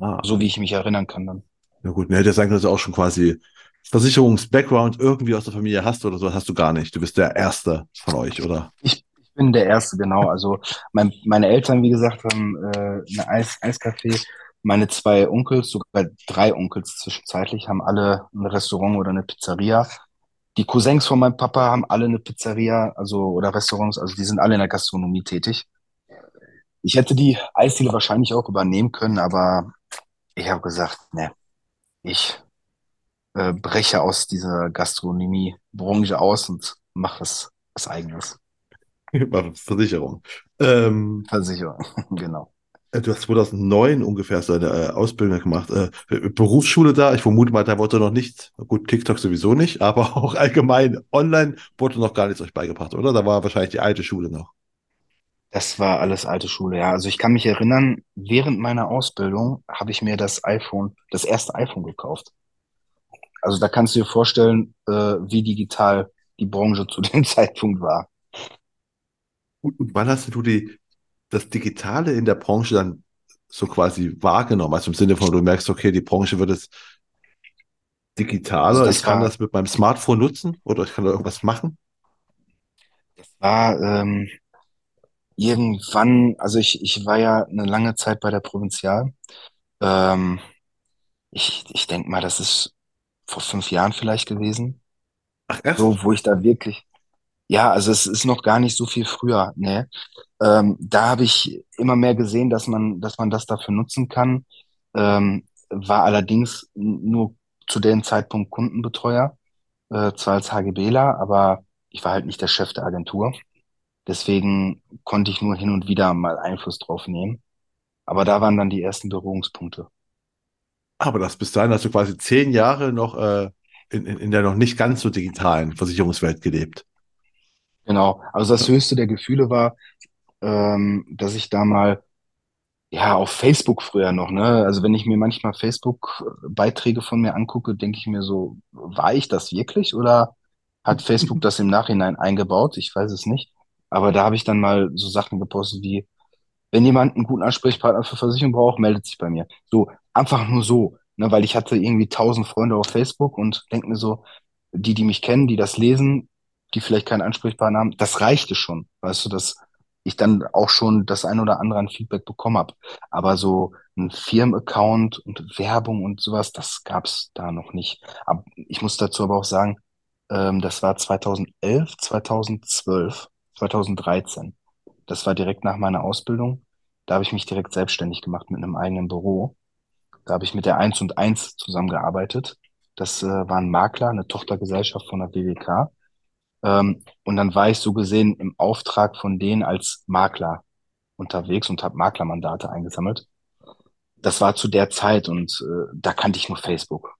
Ah. So wie ich mich erinnern kann dann. Ja gut, ne, hätte sagen können, dass du auch schon quasi Versicherungs-Background irgendwie aus der Familie hast oder so, hast du gar nicht. Du bist der Erste von euch, oder? Ich, bin der Erste, genau. Also mein, meine Eltern, wie gesagt, haben äh, eine Eis, Eiscafé meine zwei Onkels, sogar drei Onkels zwischenzeitlich, haben alle ein Restaurant oder eine Pizzeria. Die Cousins von meinem Papa haben alle eine Pizzeria, also oder Restaurants, also die sind alle in der Gastronomie tätig. Ich hätte die Eisdiele wahrscheinlich auch übernehmen können, aber ich habe gesagt, ne, ich äh, breche aus dieser Gastronomie-Branche aus und mache was, was Eigenes. Versicherung. Ähm, Versicherung, genau. Äh, Du hast 2009 ungefähr so eine äh, Ausbildung gemacht. Äh, Berufsschule da, ich vermute mal, da wurde noch nichts, gut, TikTok sowieso nicht, aber auch allgemein online wurde noch gar nichts euch beigebracht, oder? Da war wahrscheinlich die alte Schule noch. Das war alles alte Schule, ja. Also ich kann mich erinnern, während meiner Ausbildung habe ich mir das iPhone, das erste iPhone gekauft. Also da kannst du dir vorstellen, wie digital die Branche zu dem Zeitpunkt war. Und wann hast du die, das Digitale in der Branche dann so quasi wahrgenommen? Also im Sinne von, du merkst, okay, die Branche wird Also digitaler, ich das kann war, das mit meinem Smartphone nutzen oder ich kann da irgendwas machen. war ähm, irgendwann, also ich, ich war ja eine lange Zeit bei der Provinzial. Ähm, ich ich denke mal, das ist vor fünf Jahren vielleicht gewesen. Ach, erst? So, wo ich da wirklich, ja, also es ist noch gar nicht so viel früher, ne? Ähm, da habe ich immer mehr gesehen, dass man, dass man das dafür nutzen kann. Ähm, war allerdings nur zu dem Zeitpunkt Kundenbetreuer, äh, zwar als HGBler, aber ich war halt nicht der Chef der Agentur. Deswegen konnte ich nur hin und wieder mal Einfluss drauf nehmen. Aber da waren dann die ersten Berührungspunkte. Aber das bis dahin hast du quasi zehn Jahre noch äh, in, in, in der noch nicht ganz so digitalen Versicherungswelt gelebt. Genau. Also das höchste der Gefühle war, ähm, dass ich da mal Ja, auf Facebook früher noch, ne? Also wenn ich mir manchmal Facebook-Beiträge von mir angucke, denke ich mir so, war ich das wirklich oder hat Facebook das im Nachhinein eingebaut? Ich weiß es nicht. Aber da habe ich dann mal so Sachen gepostet wie, wenn jemand einen guten Ansprechpartner für Versicherung braucht, meldet sich bei mir. So, einfach nur so, ne? Weil ich hatte irgendwie tausend Freunde auf Facebook und denke mir so, die, die mich kennen, die das lesen, die vielleicht keinen Ansprechpartner haben, das reichte schon. Weißt du, dass ich dann auch schon das ein oder andere an Feedback bekommen habe. Aber so ein Firmenaccount und Werbung und sowas, das gab's da noch nicht. Aber ich muss dazu aber auch sagen, ähm, das war 2011, 2012, 2013. Das war direkt nach meiner Ausbildung. Da habe ich mich direkt selbstständig gemacht mit einem eigenen Büro. Da habe ich mit der Eins und Eins zusammengearbeitet. Das äh, war ein Makler, eine Tochtergesellschaft von der BWK. Ähm, und dann war ich so gesehen im Auftrag von denen als Makler unterwegs und habe Maklermandate eingesammelt. Das war zu der Zeit und äh, da kannte ich nur Facebook.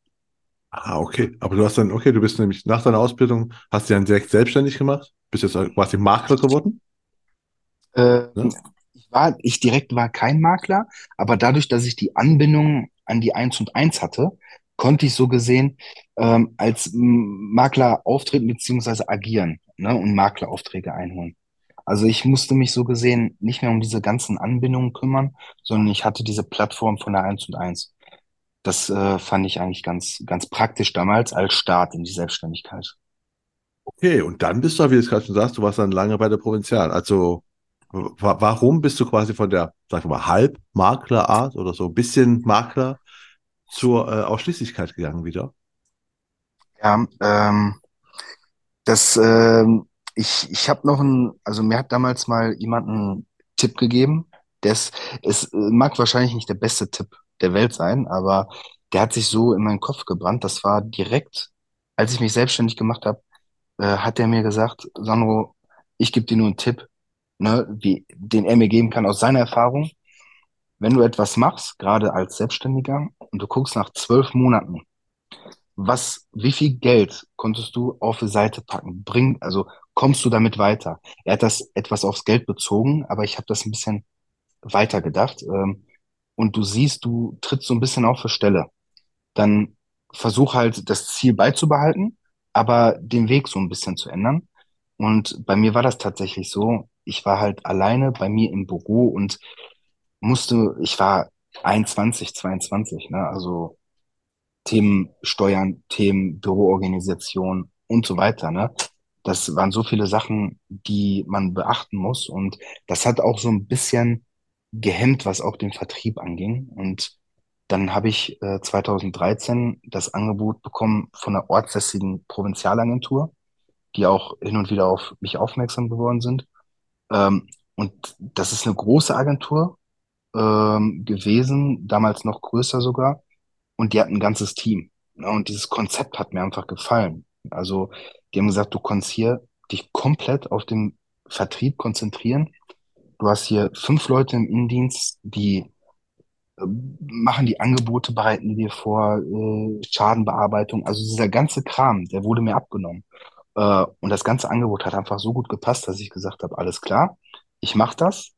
Ah, okay. Aber du hast dann, okay, du bist nämlich nach deiner Ausbildung, hast dich dann direkt selbstständig gemacht, bist jetzt quasi Makler geworden, Ähm, ne? ich war, ich direkt war kein Makler, aber dadurch, dass ich die Anbindung an die Eins und Eins hatte, konnte ich so gesehen ähm, als Makler auftreten beziehungsweise agieren, ne, und Makleraufträge einholen. Also ich musste mich so gesehen nicht mehr um diese ganzen Anbindungen kümmern, sondern ich hatte diese Plattform von der Eins und Eins. Das äh, fand ich eigentlich ganz, ganz praktisch damals als Start in die Selbstständigkeit. Okay, und dann bist du, wie du es gerade schon sagst, du warst dann lange bei der Provinzial. Also, wa warum bist du quasi von der, sag ich mal, Halbmaklerart oder so ein bisschen Makler zur äh, Ausschließlichkeit gegangen wieder? Ja, ähm, Das, ähm, ich, ich habe noch einen, also mir hat damals mal jemand einen Tipp gegeben. Das, es äh, mag wahrscheinlich nicht der beste Tipp der Welt sein, aber der hat sich so in meinen Kopf gebrannt. Das war direkt, als ich mich selbstständig gemacht habe, äh, hat er mir gesagt, Sandro, ich gebe dir nur einen Tipp, ne, wie, den er mir geben kann aus seiner Erfahrung. Wenn du etwas machst, gerade als Selbstständiger, und du guckst nach zwölf Monaten, was, wie viel Geld konntest du auf die Seite packen? Bring, also kommst du damit weiter? Er hat das etwas aufs Geld bezogen, aber ich habe das ein bisschen weiter gedacht. Ähm, und du siehst, du trittst so ein bisschen auf der Stelle. Dann versuch halt das Ziel beizubehalten, aber den Weg so ein bisschen zu ändern. Und bei mir war das tatsächlich so. Ich war halt alleine bei mir im Büro und musste, ich war 21, 22, ne? Also Themen Steuern, Themen Büroorganisation und so weiter, ne? Das waren so viele Sachen, die man beachten muss. Und das hat auch so ein bisschen gehemmt, was auch den Vertrieb anging. Und dann habe ich äh, 2013 das Angebot bekommen von einer ortsässigen Provinzialagentur, die auch hin und wieder auf mich aufmerksam geworden sind. Ähm, und das ist eine große Agentur ähm, gewesen, damals noch größer sogar. Und die hatten ein ganzes Team. Ne? Und dieses Konzept hat mir einfach gefallen. Also die haben gesagt, du kannst hier dich komplett auf den Vertrieb konzentrieren. Du hast hier fünf Leute im Innendienst, die äh, machen die Angebote, bereiten dir vor, äh, Schadenbearbeitung. Also dieser ganze Kram, der wurde mir abgenommen. Äh, und das ganze Angebot hat einfach so gut gepasst, dass ich gesagt habe, alles klar, ich mache das,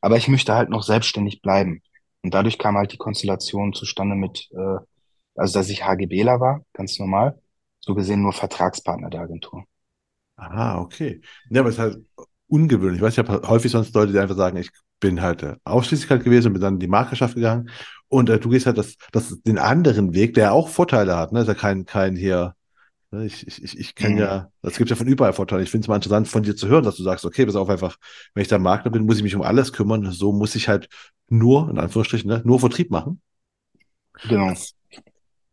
aber ich möchte halt noch selbstständig bleiben. Und dadurch kam halt die Konstellation zustande mit, äh, also dass ich HGBler war, ganz normal, so gesehen nur Vertragspartner der Agentur. Ah, okay. Ja, aber es ist halt ungewöhnlich. Ich weiß, ich habe häufig sonst Leute, die einfach sagen, ich bin halt äh, Ausschließlichkeit gewesen und bin dann in die Markerschaft gegangen. Und äh, du gehst halt das, das, den anderen Weg, der auch Vorteile hat. Ne? Ist ja kein, kein hier? Ich, ich, ich, ich kenne Mhm. ja, das gibt ja von überall Vorteile. Ich finde es mal interessant von dir zu hören, dass du sagst, okay, pass auf einfach, wenn ich da Makler bin, muss ich mich um alles kümmern. So muss ich halt nur, in Anführungsstrichen, ne, nur Vertrieb machen. Genau. Das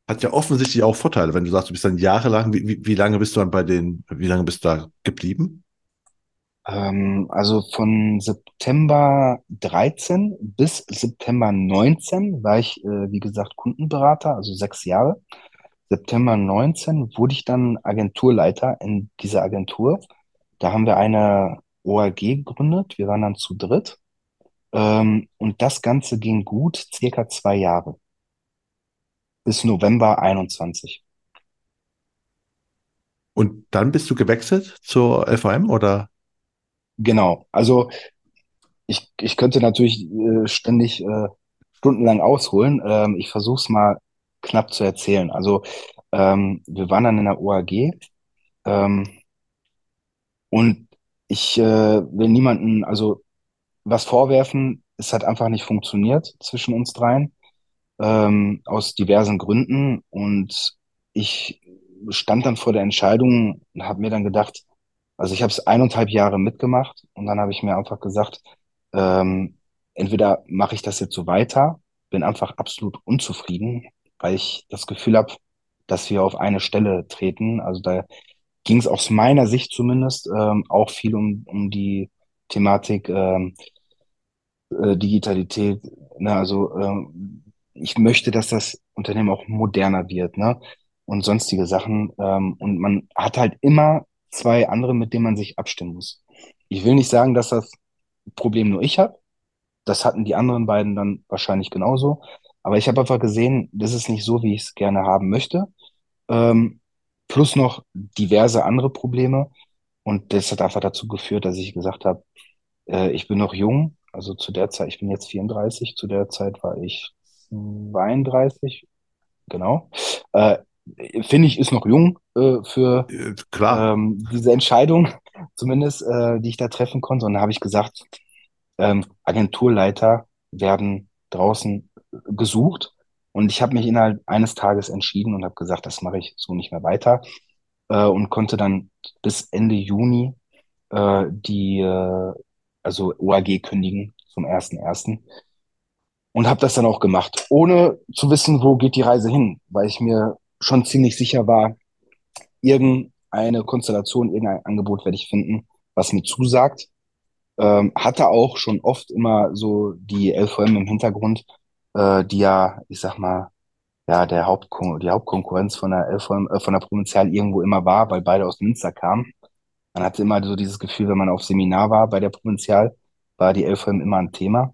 hat ja offensichtlich auch Vorteile, wenn du sagst, du bist dann jahrelang, wie, wie, wie lange bist du dann bei den, wie lange bist du da geblieben? Ähm, also von September 13 bis September 19 war ich, äh, wie gesagt, Kundenberater, also sechs Jahre. September 19 wurde ich dann Agenturleiter in dieser Agentur. Da haben wir eine OAG gegründet. Wir waren dann zu dritt. Ähm, und das Ganze ging gut, circa zwei Jahre, bis November 21. Und dann bist du gewechselt zur LVM oder? Genau. Also ich, ich könnte natürlich äh, ständig äh, stundenlang ausholen. Ähm, ich versuche es mal knapp zu erzählen. Also ähm, wir waren dann in der OAG ähm, und ich äh, will niemanden also was vorwerfen. Es hat einfach nicht funktioniert zwischen uns dreien ähm, aus diversen Gründen und ich stand dann vor der Entscheidung und habe mir dann gedacht, also ich habe es eineinhalb Jahre mitgemacht und dann habe ich mir einfach gesagt, ähm, entweder mache ich das jetzt so weiter, bin einfach absolut unzufrieden, weil ich das Gefühl habe, dass wir auf eine Stelle treten. Also da ging es aus meiner Sicht zumindest ähm, auch viel um, um die Thematik ähm, äh, Digitalität. Ne? Also ähm, ich möchte, dass das Unternehmen auch moderner wird, ne? Und sonstige Sachen. Ähm, und man hat halt immer zwei andere, mit denen man sich abstimmen muss. Ich will nicht sagen, dass das Problem nur ich habe. Das hatten die anderen beiden dann wahrscheinlich genauso. Aber ich habe einfach gesehen, das ist nicht so, wie ich es gerne haben möchte. Ähm, plus noch diverse andere Probleme. Und das hat einfach dazu geführt, dass ich gesagt habe, äh, ich bin noch jung. Also zu der Zeit, ich bin jetzt 34, zu der Zeit war ich 32, genau. Äh, finde ich, ist noch jung äh, für Äh, ähm, diese Entscheidung, zumindest, äh, die ich da treffen konnte. Und da habe ich gesagt, ähm, Agenturleiter werden draußen gesucht. Und ich habe mich innerhalb eines Tages entschieden und habe gesagt, das mache ich so nicht mehr weiter. Äh, und konnte dann bis Ende Juni äh, die äh, also OAG kündigen zum ersten ersten Und habe das dann auch gemacht, ohne zu wissen, wo geht die Reise hin, weil ich mir schon ziemlich sicher war, irgendeine Konstellation, irgendein Angebot werde ich finden, was mir zusagt. Ähm, hatte auch schon oft immer so die LVM im Hintergrund, äh, die ja, ich sag mal, ja, der Hauptkon die Hauptkonkurrenz von der LVM, äh, von der Provinzial irgendwo immer war, weil beide aus Münster kamen. Man hatte immer so dieses Gefühl, wenn man auf Seminar war bei der Provinzial, war die LVM immer ein Thema.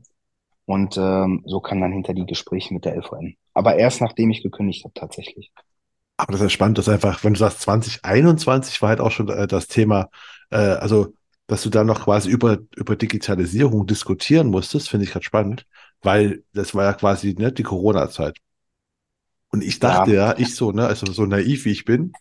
Und ähm, so kam dann hinter die Gespräche mit der LVM. Aber erst nachdem ich gekündigt habe, tatsächlich. Aber das ist spannend, dass einfach, wenn du sagst, 2021 war halt auch schon äh, das Thema, äh, also, dass du da noch quasi über, über Digitalisierung diskutieren musstest, finde ich gerade spannend, weil das war ja quasi ne, die Corona-Zeit. Und ich Ja, dachte ja, ich so, ne, also so naiv wie ich bin,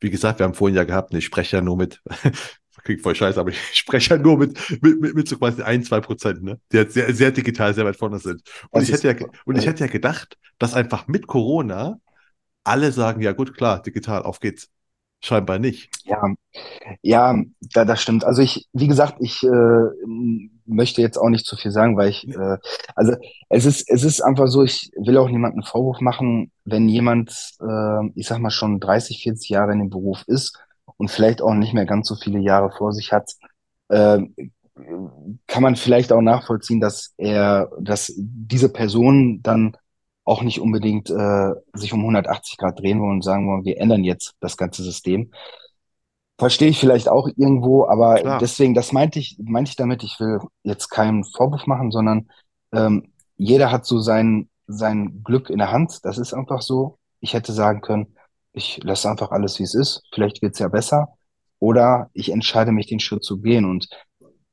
wie gesagt, wir haben vorhin ja gehabt, ne, ich spreche ja nur mit, klingt voll scheiße, aber ich spreche ja nur mit, mit, mit, mit so quasi ein, zwei Prozent, ne, die halt sehr, sehr digital, sehr weit vorne sind. Und das ich hätte ja, und ich hätte ja gedacht, dass einfach mit Corona alle sagen, ja gut, klar, digital, auf geht's. scheinbar nicht. Ja, ja, da, das stimmt. Also ich, wie gesagt, ich äh, möchte jetzt auch nicht zu viel sagen, weil ich, äh, also es ist, es ist einfach so, ich will auch niemanden Vorwurf machen, wenn jemand, äh, ich sag mal, schon 30, 40 Jahre in dem Beruf ist und vielleicht auch nicht mehr ganz so viele Jahre vor sich hat, äh, kann man vielleicht auch nachvollziehen, dass er, dass diese Person dann auch nicht unbedingt äh, sich um 180 Grad drehen wollen und sagen wollen, wir ändern jetzt das ganze System. Verstehe ich vielleicht auch irgendwo, aber Klar, deswegen, das meinte ich, meinte ich damit, ich will jetzt keinen Vorwurf machen, sondern ähm, jeder hat so sein, sein Glück in der Hand. Das ist einfach so. Ich hätte sagen können, ich lasse einfach alles, wie es ist. Vielleicht wird es ja besser. Oder ich entscheide mich, den Schritt zu gehen. Und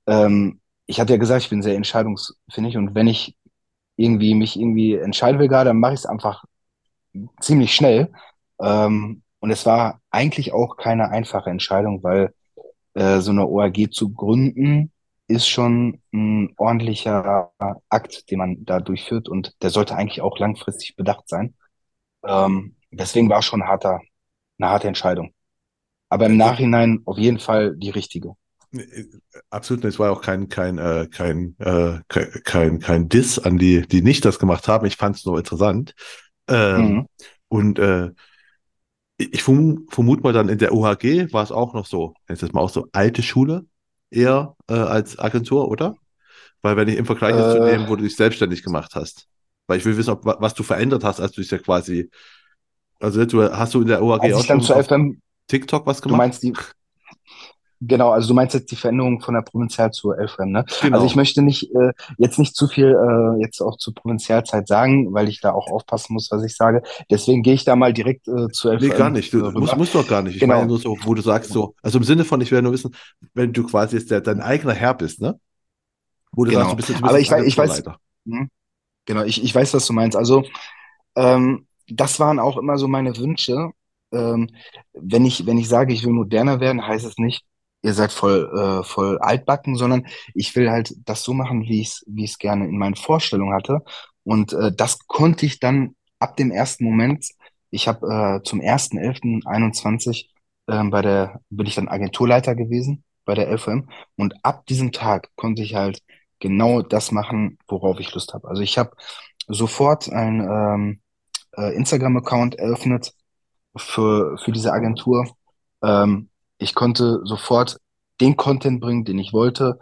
ähm, ich hatte ja gesagt, ich bin sehr entscheidungsfindig. Und wenn ich irgendwie mich irgendwie entscheiden will gerade, dann mache ich es einfach ziemlich schnell. Ähm, und es war eigentlich auch keine einfache Entscheidung, weil äh, so eine OAG zu gründen ist schon ein ordentlicher Akt, den man da durchführt und der sollte eigentlich auch langfristig bedacht sein. Ähm, deswegen war es schon ein harter, eine harte Entscheidung. Aber im Nachhinein auf jeden Fall die richtige. äh, absolut, es war auch kein, kein, äh, kein, äh, kein, kein, kein Diss an die, die nicht das gemacht haben. Ich fand es nur interessant. Ähm, Mhm. und äh, ich verm vermute mal dann in der OHG war es auch noch so, jetzt ist mal auch so alte Schule eher äh, als Agentur, oder? Weil wenn ich im Vergleich jetzt zu Äh, dem, wo du dich selbstständig gemacht hast, weil ich will wissen, ob, wa- was du verändert hast, als du dich ja quasi, also du, hast du in der OHG als auch dann schon FM, TikTok was du gemacht? meinst die, Genau, also du meinst jetzt die Veränderung von der Provinzial zur LVM, ne? Also ich Genau. möchte nicht äh, jetzt nicht zu viel äh, jetzt auch zur Provinzialzeit sagen, weil ich da auch aufpassen muss, was ich sage. Deswegen gehe ich da mal direkt äh, zur Nee, gar nicht. Du, musst, musst du auch gar nicht. Ich meine Genau, nur so, wo du sagst genau, so, also im Sinne von, ich will nur wissen, wenn du quasi jetzt der, dein eigener Herr bist, ne? Wo du sagst, du genau. bist jetzt, bist Aber ich weiß, ich weiß, hm, genau, ich, ich weiß, was du meinst. Also Ähm, das waren auch immer so meine Wünsche. Ähm, wenn ich, wenn ich sage, ich will moderner werden, heißt es nicht, ihr seid voll, äh, voll altbacken, sondern ich will halt das so machen, wie ich es, wie ich es gerne in meinen Vorstellungen hatte. Und äh, das konnte ich dann ab dem ersten Moment. Ich habe äh, zum 1.11.21 ähm, bei der, bin ich dann Agenturleiter gewesen bei der LVM. Und ab diesem Tag konnte ich halt genau das machen, worauf ich Lust habe. Also ich habe sofort ein ähm, äh, Instagram-Account eröffnet für, für diese Agentur. Ähm, ich konnte sofort den Content bringen, den ich wollte.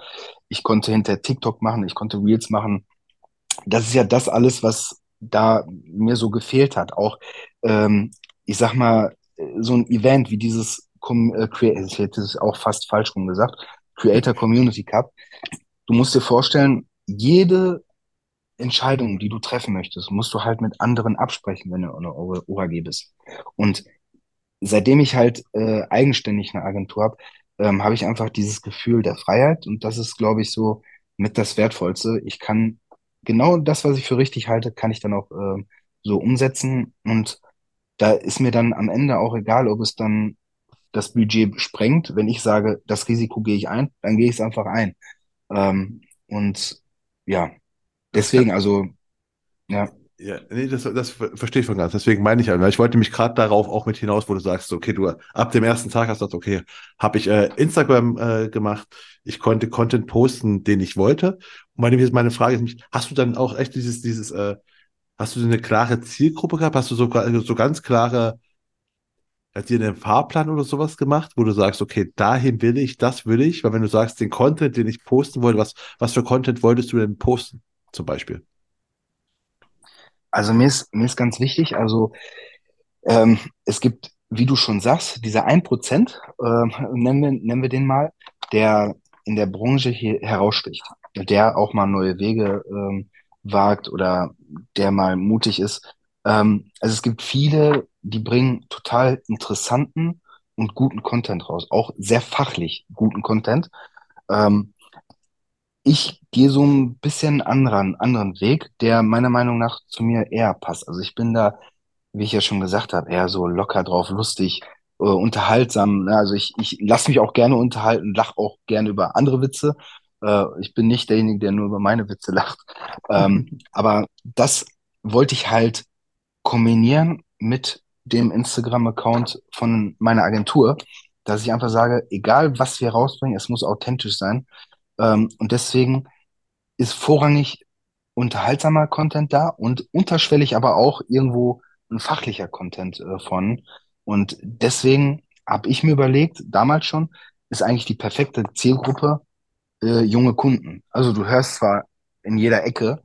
Ich konnte hinter TikTok machen, ich konnte Reels machen. Das ist ja das alles, was da mir so gefehlt hat. Auch, ähm, ich sag mal, so ein Event wie dieses, äh, ich hätte es auch fast falsch rum gesagt, Creator Community Cup. Du musst dir vorstellen, jede Entscheidungen, die du treffen möchtest, musst du halt mit anderen absprechen, wenn du eine OHG bist. Und seitdem ich halt äh, eigenständig eine Agentur habe, ähm, habe ich einfach dieses Gefühl der Freiheit und das ist, glaube ich, so mit das Wertvollste. Ich kann genau das, was ich für richtig halte, kann ich dann auch ähm, so umsetzen und da ist mir dann am Ende auch egal, ob es dann das Budget sprengt. Wenn ich sage, das Risiko gehe ich ein, dann gehe ich es einfach ein. Ähm, und ja, deswegen, also ja. Ja, nee, das, das ver- verstehe ich von ganz. Deswegen meine ich ja, weil ich wollte mich gerade darauf auch mit hinaus, wo du sagst, okay, du ab dem ersten Tag hast du gesagt, okay, habe ich äh, Instagram äh, gemacht, ich konnte Content posten, den ich wollte. Und meine, meine Frage ist mich, hast du dann auch echt dieses, dieses, äh, hast du eine klare Zielgruppe gehabt? Hast du also so ganz klare, hat dir einen Fahrplan oder sowas gemacht, wo du sagst, okay, dahin will ich, das will ich, weil wenn du sagst, den Content, den ich posten wollte, was, was für Content wolltest du denn posten, zum Beispiel? Also mir ist, mir ist ganz wichtig, also ähm, es gibt, wie du schon sagst, dieser ein Prozent, ähm, nennen wir, nennen wir den mal, der in der Branche hier heraussticht, der auch mal neue Wege ähm, wagt oder der mal mutig ist. Ähm, also es gibt viele, die bringen total interessanten und guten Content raus, auch sehr fachlich guten Content. Ähm, ich gehe so ein bisschen anderen, anderen Weg, der meiner Meinung nach zu mir eher passt. Also ich bin da, wie ich ja schon gesagt habe, eher so locker drauf, lustig, äh, unterhaltsam. Ne? Also ich, ich lasse mich auch gerne unterhalten, lache auch gerne über andere Witze. Äh, ich bin nicht derjenige, der nur über meine Witze lacht. Ähm, aber das wollte ich halt kombinieren mit dem Instagram-Account von meiner Agentur, dass ich einfach sage, egal was wir rausbringen, es muss authentisch sein. Ähm, und deswegen ist vorrangig unterhaltsamer Content da und unterschwellig aber auch irgendwo ein fachlicher Content äh, von. Und deswegen habe ich mir überlegt, damals schon, ist eigentlich die perfekte Zielgruppe äh, junge Kunden. Also du hörst zwar in jeder Ecke,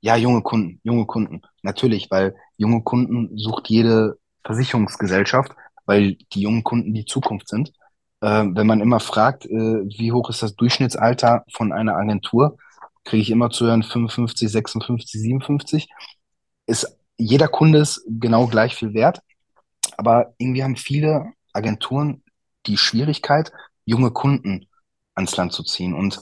ja, junge Kunden, junge Kunden. Natürlich, weil junge Kunden sucht jede Versicherungsgesellschaft, weil die jungen Kunden die Zukunft sind. Äh, wenn man immer fragt, äh, wie hoch ist das Durchschnittsalter von einer Agentur, kriege ich immer zu hören 55, 56, 57. Ist, jeder Kunde ist genau gleich viel wert. Aber irgendwie haben viele Agenturen die Schwierigkeit, junge Kunden ans Land zu ziehen. Und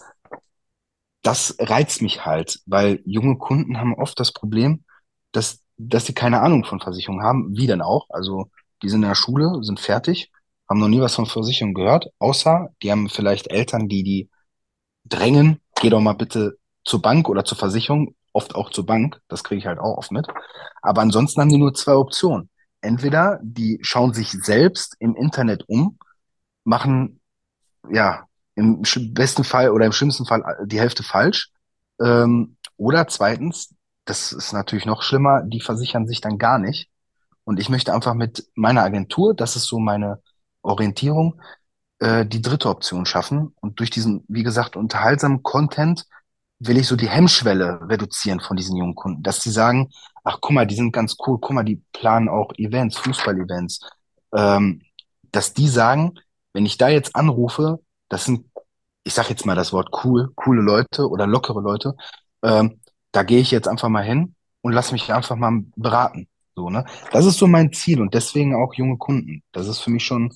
das reizt mich halt, weil junge Kunden haben oft das Problem, dass, dass sie keine Ahnung von Versicherungen haben. Wie denn auch? Also, die sind in der Schule, sind fertig, haben noch nie was von Versicherungen gehört, außer die haben vielleicht Eltern, die die drängen, geh doch mal bitte zur Bank oder zur Versicherung, oft auch zur Bank, das kriege ich halt auch oft mit. Aber ansonsten haben die nur zwei Optionen. Entweder die schauen sich selbst im Internet um, machen ja im besten Fall oder im schlimmsten Fall die Hälfte falsch. Ähm, oder zweitens, das ist natürlich noch schlimmer, die versichern sich dann gar nicht. Und ich möchte einfach mit meiner Agentur, das ist so meine Orientierung, äh, die dritte Option schaffen. Und durch diesen, wie gesagt, unterhaltsamen Content will ich so die Hemmschwelle reduzieren von diesen jungen Kunden, dass die sagen, ach guck mal, die sind ganz cool, guck mal, die planen auch Events, Fußball-Events, ähm, dass die sagen, wenn ich da jetzt anrufe, das sind, ich sag jetzt mal das Wort cool, coole Leute oder lockere Leute, ähm, da gehe ich jetzt einfach mal hin und lass mich einfach mal beraten. So, ne? Das ist so mein Ziel und deswegen auch junge Kunden. Das ist für mich schon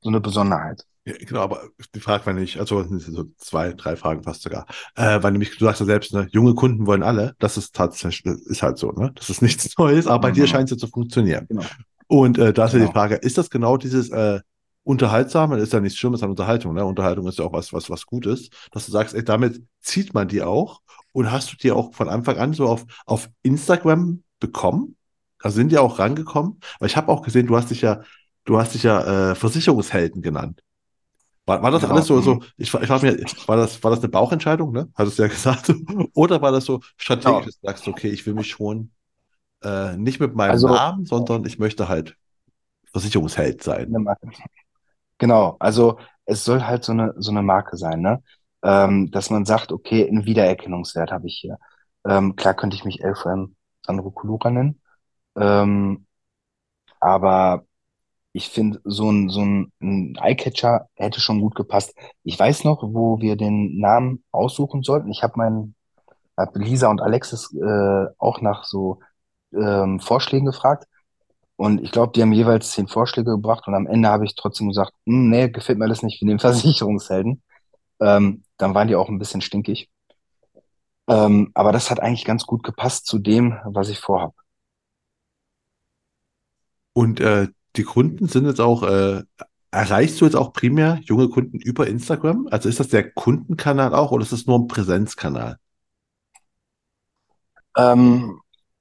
so eine Besonderheit. Ja, genau, aber die Frage, wenn ich, also so zwei, drei Fragen fast sogar, äh, weil nämlich, du sagst ja selbst, ne, junge Kunden wollen alle, das ist tatsächlich, ist halt so, ne? Das ist nichts Neues, aber bei dir mhm. scheint es ja zu funktionieren. Genau. Und äh, da ist genau. ja die genau. Frage, ist das genau dieses äh, Unterhaltsame, ist ja nichts Schlimmes an Unterhaltung, ne? Unterhaltung ist ja auch was, was, was Gutes, dass du sagst, ey, damit zieht man die auch und hast du die auch von Anfang an so auf, auf Instagram bekommen? Da sind die auch rangekommen? Weil ich habe auch gesehen, du hast dich ja, du hast dich ja äh, Versicherungshelden genannt. War, war das genau. alles so, so ich, ich frage mich, war das, war das eine Bauchentscheidung, ne? Hattest du ja gesagt. Oder war das so strategisch, dass du sagst, okay, ich will mich schon äh, nicht mit meinem also, Namen, sondern ich möchte halt Versicherungsheld sein. Genau, also es soll halt so eine, so eine Marke sein, ne? Ähm, dass man sagt, okay, einen Wiedererkennungswert habe ich hier. Ähm, klar könnte ich mich LVM Sandro Kulura nennen. Ähm, aber ich finde, so ein, so ein, ein Eyecatcher hätte schon gut gepasst. Ich weiß noch, wo wir den Namen aussuchen sollten. Ich habe meinen, hab Lisa und Alexis äh, auch nach so ähm, Vorschlägen gefragt. Und ich glaube, die haben jeweils zehn Vorschläge gebracht und am Ende habe ich trotzdem gesagt, hm, nee, gefällt mir alles nicht, wir nehmen Versicherungshelden. Ähm, dann waren die auch ein bisschen stinkig. Ähm, aber das hat eigentlich ganz gut gepasst zu dem, was ich vorhab. Und äh, die Kunden sind jetzt auch, äh, erreichst du jetzt auch primär junge Kunden über Instagram? Also ist das der Kundenkanal auch oder ist das nur ein Präsenzkanal? Ähm,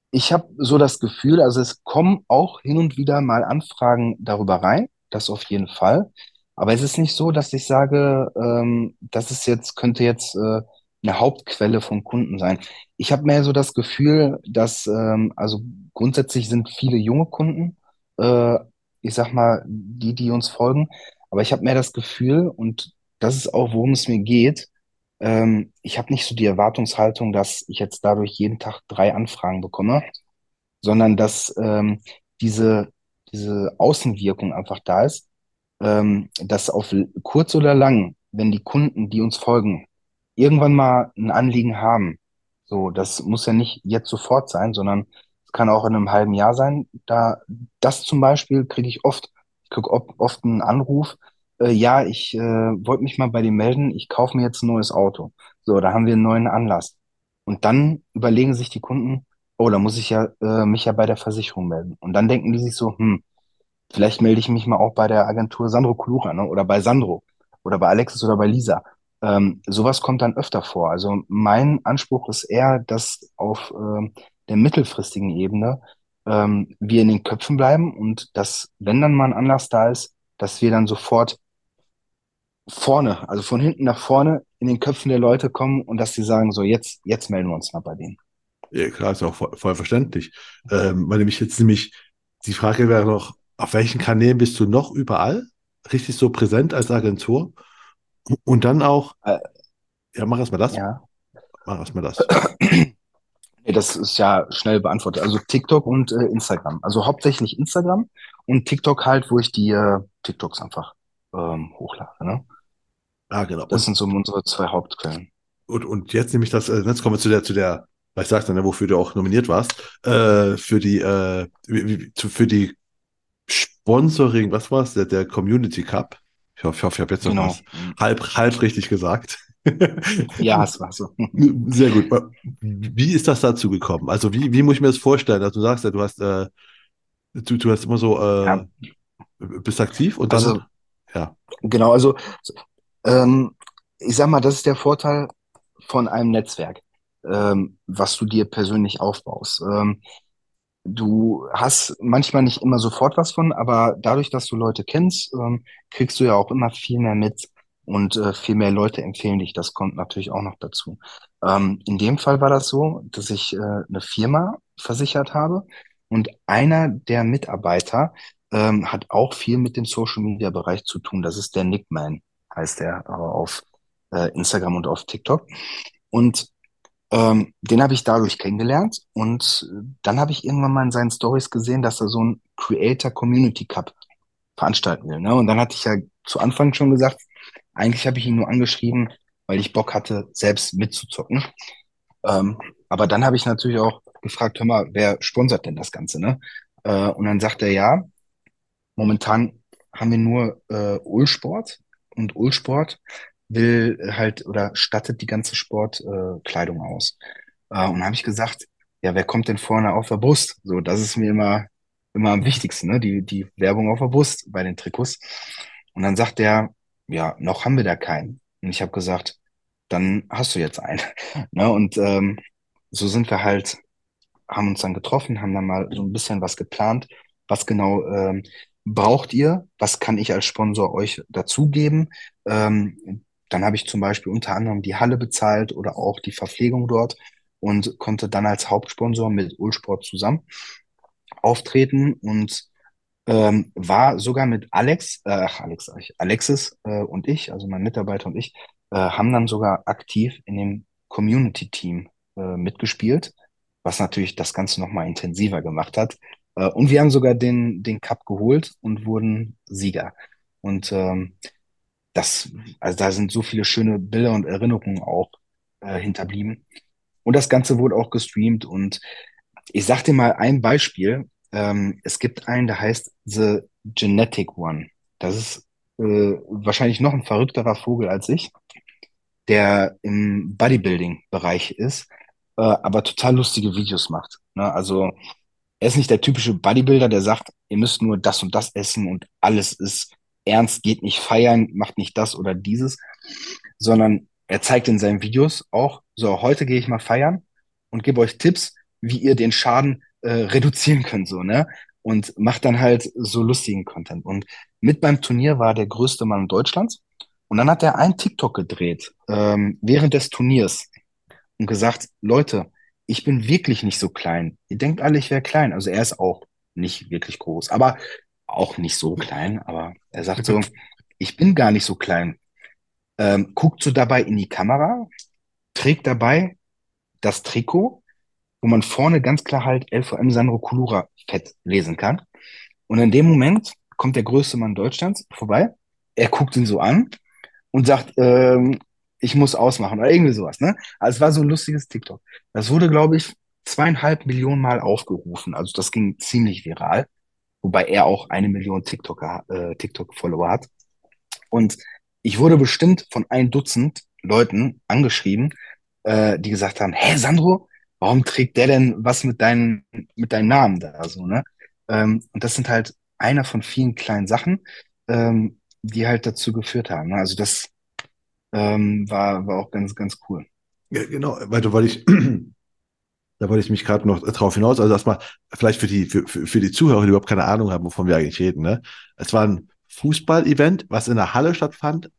ich habe so das Gefühl, also es kommen auch hin und wieder mal Anfragen darüber rein, das auf jeden Fall. Aber es ist nicht so, dass ich sage, ähm, das ist jetzt, könnte jetzt äh, eine Hauptquelle von Kunden sein. Ich habe mehr so das Gefühl, dass, ähm, also grundsätzlich sind viele junge Kunden, äh, ich sag mal, die, die uns folgen. Aber ich habe mehr das Gefühl, und das ist auch, worum es mir geht, ähm, ich habe nicht so die Erwartungshaltung, dass ich jetzt dadurch jeden Tag drei Anfragen bekomme, sondern dass ähm, diese, diese Außenwirkung einfach da ist, ähm, dass auf kurz oder lang, wenn die Kunden, die uns folgen, irgendwann mal ein Anliegen haben, so, das muss ja nicht jetzt sofort sein, sondern es kann auch in einem halben Jahr sein. Da, das zum Beispiel kriege ich oft. Ich kriege oft einen Anruf, äh, ja, ich äh, wollte mich mal bei dir melden, ich kaufe mir jetzt ein neues Auto. So, da haben wir einen neuen Anlass. Und dann überlegen sich die Kunden, oh, da muss ich ja äh, mich ja bei der Versicherung melden. Und dann denken die sich so, hm, vielleicht melde ich mich mal auch bei der Agentur Sandro Kulura, ne? Oder bei Sandro oder bei Alexis oder bei Lisa. Ähm, sowas kommt dann öfter vor. Also mein Anspruch ist eher, dass auf ähm, der mittelfristigen Ebene ähm, wir in den Köpfen bleiben und dass, wenn dann mal ein Anlass da ist, dass wir dann sofort vorne, also von hinten nach vorne in den Köpfen der Leute kommen und dass sie sagen, so jetzt, jetzt melden wir uns mal bei denen. Ja, klar, ist auch voll, voll verständlich. Ähm, weil nämlich jetzt nämlich die Frage wäre noch, auf welchen Kanälen bist du noch überall richtig so präsent als Agentur? Und dann auch, Äh, ja, mach erst mal das, ja. mach erst mal das. Das ist ja schnell beantwortet. Also TikTok und äh, Instagram. Also hauptsächlich Instagram und TikTok halt, wo ich die äh, TikToks einfach ähm, hochlade. Ne? Ah, genau. Das sind so unsere zwei Hauptquellen. und, und jetzt nehme ich das, äh, jetzt kommen wir zu der, zu der, weil ich sagte, ne, wofür du auch nominiert warst, äh, für die, äh, für die Sponsoring, was war's, der, der Community Cup. Ich hoffe, ich hoffe, ich habe jetzt noch Genau. was halb, halb richtig gesagt. Ja, es war so. Sehr gut. Wie ist das dazu gekommen? Also wie, wie muss ich mir das vorstellen? Also du sagst ja, du hast, äh, du, du hast immer so, äh, Ja, bist aktiv und dann, also ja, genau, also ähm, ich sag mal, das ist der Vorteil von einem Netzwerk, ähm, was du dir persönlich aufbaust. Ähm, Du hast manchmal nicht immer sofort was von, aber dadurch, dass du Leute kennst, ähm, kriegst du ja auch immer viel mehr mit und äh, viel mehr Leute empfehlen dich. Das kommt natürlich auch noch dazu. Ähm, in dem Fall war das so, dass ich äh, eine Firma versichert habe und einer der Mitarbeiter ähm, hat auch viel mit dem Social Media Bereich zu tun. Das ist der Nickman, heißt er äh, auf äh, Instagram und auf TikTok. Und ähm, den habe ich dadurch kennengelernt und dann habe ich irgendwann mal in seinen Stories gesehen, dass er so einen Creator Community Cup veranstalten will. Ne? Und dann hatte ich ja zu Anfang schon gesagt, eigentlich habe ich ihn nur angeschrieben, weil ich Bock hatte, selbst mitzuzocken. Ähm, aber dann habe ich natürlich auch gefragt, hör mal, wer sponsert denn das Ganze, ne? Äh, und dann sagt er, ja, momentan haben wir nur äh, Ullsport und Ullsport will halt oder stattet die ganze Sportkleidung äh, aus. Äh, und habe ich gesagt, ja, wer kommt denn vorne auf der Brust? So, das ist mir immer, immer am wichtigsten, ne? Die, die Werbung auf der Brust bei den Trikots. Und dann sagt er, ja, noch haben wir da keinen. Und ich habe gesagt, dann hast du jetzt einen. Ne? Und ähm, so sind wir halt, haben uns dann getroffen, haben dann mal so ein bisschen was geplant. Was genau ähm, braucht ihr? Was kann ich als Sponsor euch dazugeben? Ähm, dann habe ich zum Beispiel unter anderem die Halle bezahlt oder auch die Verpflegung dort und konnte dann als Hauptsponsor mit Ulsport zusammen auftreten und ähm, war sogar mit Alex, äh, Alex, Alexis äh, und ich, also mein Mitarbeiter und ich, äh, haben dann sogar aktiv in dem Community-Team äh, mitgespielt, was natürlich das Ganze nochmal intensiver gemacht hat. Äh, und wir haben sogar den, den Cup geholt und wurden Sieger. Und ähm, das, also da sind so viele schöne Bilder und Erinnerungen auch äh, hinterblieben. Und das Ganze wurde auch gestreamt. Und ich sag dir mal ein Beispiel. Ähm, es gibt einen, der heißt The Genetic One. Das ist äh, wahrscheinlich noch ein verrückterer Vogel als ich, der im Bodybuilding-Bereich ist, äh, aber total lustige Videos macht. Ne? Also er ist nicht der typische Bodybuilder, der sagt, ihr müsst nur das und das essen und alles ist ernst, geht nicht feiern, macht nicht das oder dieses, sondern er zeigt in seinen Videos auch, so, heute gehe ich mal feiern und gebe euch Tipps, wie ihr den Schaden äh, reduzieren könnt, so, ne? Und macht dann halt so lustigen Content. Und mit beim Turnier war der größte Mann Deutschlands. Und dann hat er ein TikTok gedreht, ähm, während des Turniers und gesagt, Leute, ich bin wirklich nicht so klein. Ihr denkt alle, ich wäre klein. Also er ist auch nicht wirklich groß, aber auch nicht so klein. Aber er sagt so, ich bin gar nicht so klein. Ähm, guckt so dabei in die Kamera, trägt dabei das Trikot, wo man vorne ganz klar halt LVM Sandro Kulura fett lesen kann. Und in dem Moment kommt der größte Mann Deutschlands vorbei. Er guckt ihn so an und sagt, ähm, ich muss ausmachen oder irgendwie sowas, ne? Also es war so ein lustiges TikTok. Das wurde, glaube ich, zweieinhalb Millionen Mal aufgerufen. Also das ging ziemlich viral, wobei er auch eine Million TikToker, äh, TikTok-Follower hat. Und ich wurde bestimmt von ein Dutzend Leuten angeschrieben, äh, die gesagt haben, hä, Sandro, warum trägt der denn was mit deinen, mit deinem Namen da so, ne? Ähm, und das sind halt einer von vielen kleinen Sachen, ähm, die halt dazu geführt haben. Ne? Also das ähm, war, war auch ganz, ganz cool. Ja, genau, weil du, weil ich, Da wollte ich mich gerade noch drauf hinaus. Also erstmal, vielleicht für die, für, für für die Zuhörer, die überhaupt keine Ahnung haben, wovon wir eigentlich reden. Ne? Es war ein Fußball-Event, was in der Halle stattfand,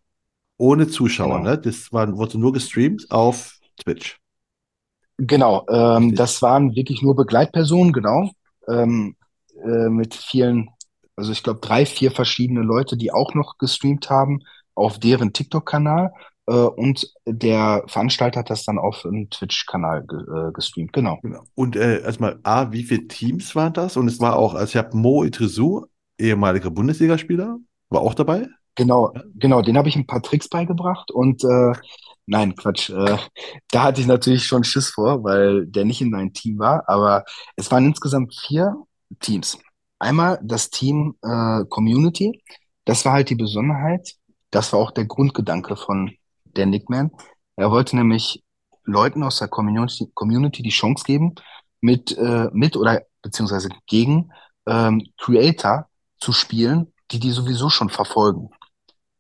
ohne Zuschauer. Genau. Ne? Das war, wurde nur gestreamt auf Twitch. Genau, ähm, das waren wirklich nur Begleitpersonen, genau, ähm, äh, mit vielen, also ich glaube drei, vier verschiedene Leute, die auch noch gestreamt haben auf deren TikTok-Kanal äh, und der Veranstalter hat das dann auf einen Twitch-Kanal ge äh, gestreamt, genau. Genau. Und äh, erstmal, A, wie viele Teams waren das? Und es war auch, also ich habe Mo Idrissou, ehemaliger Bundesligaspieler, war auch dabei. Genau, genau, den habe ich ein paar Tricks beigebracht und äh, nein, Quatsch, äh, da hatte ich natürlich schon Schiss vor, weil der nicht in meinem Team war, aber es waren insgesamt vier Teams. Einmal das Team äh, Community, das war halt die Besonderheit, das war auch der Grundgedanke von der Nickman. Er wollte nämlich Leuten aus der Community, Community die Chance geben, mit, äh, mit oder beziehungsweise gegen ähm, Creator zu spielen, die die sowieso schon verfolgen.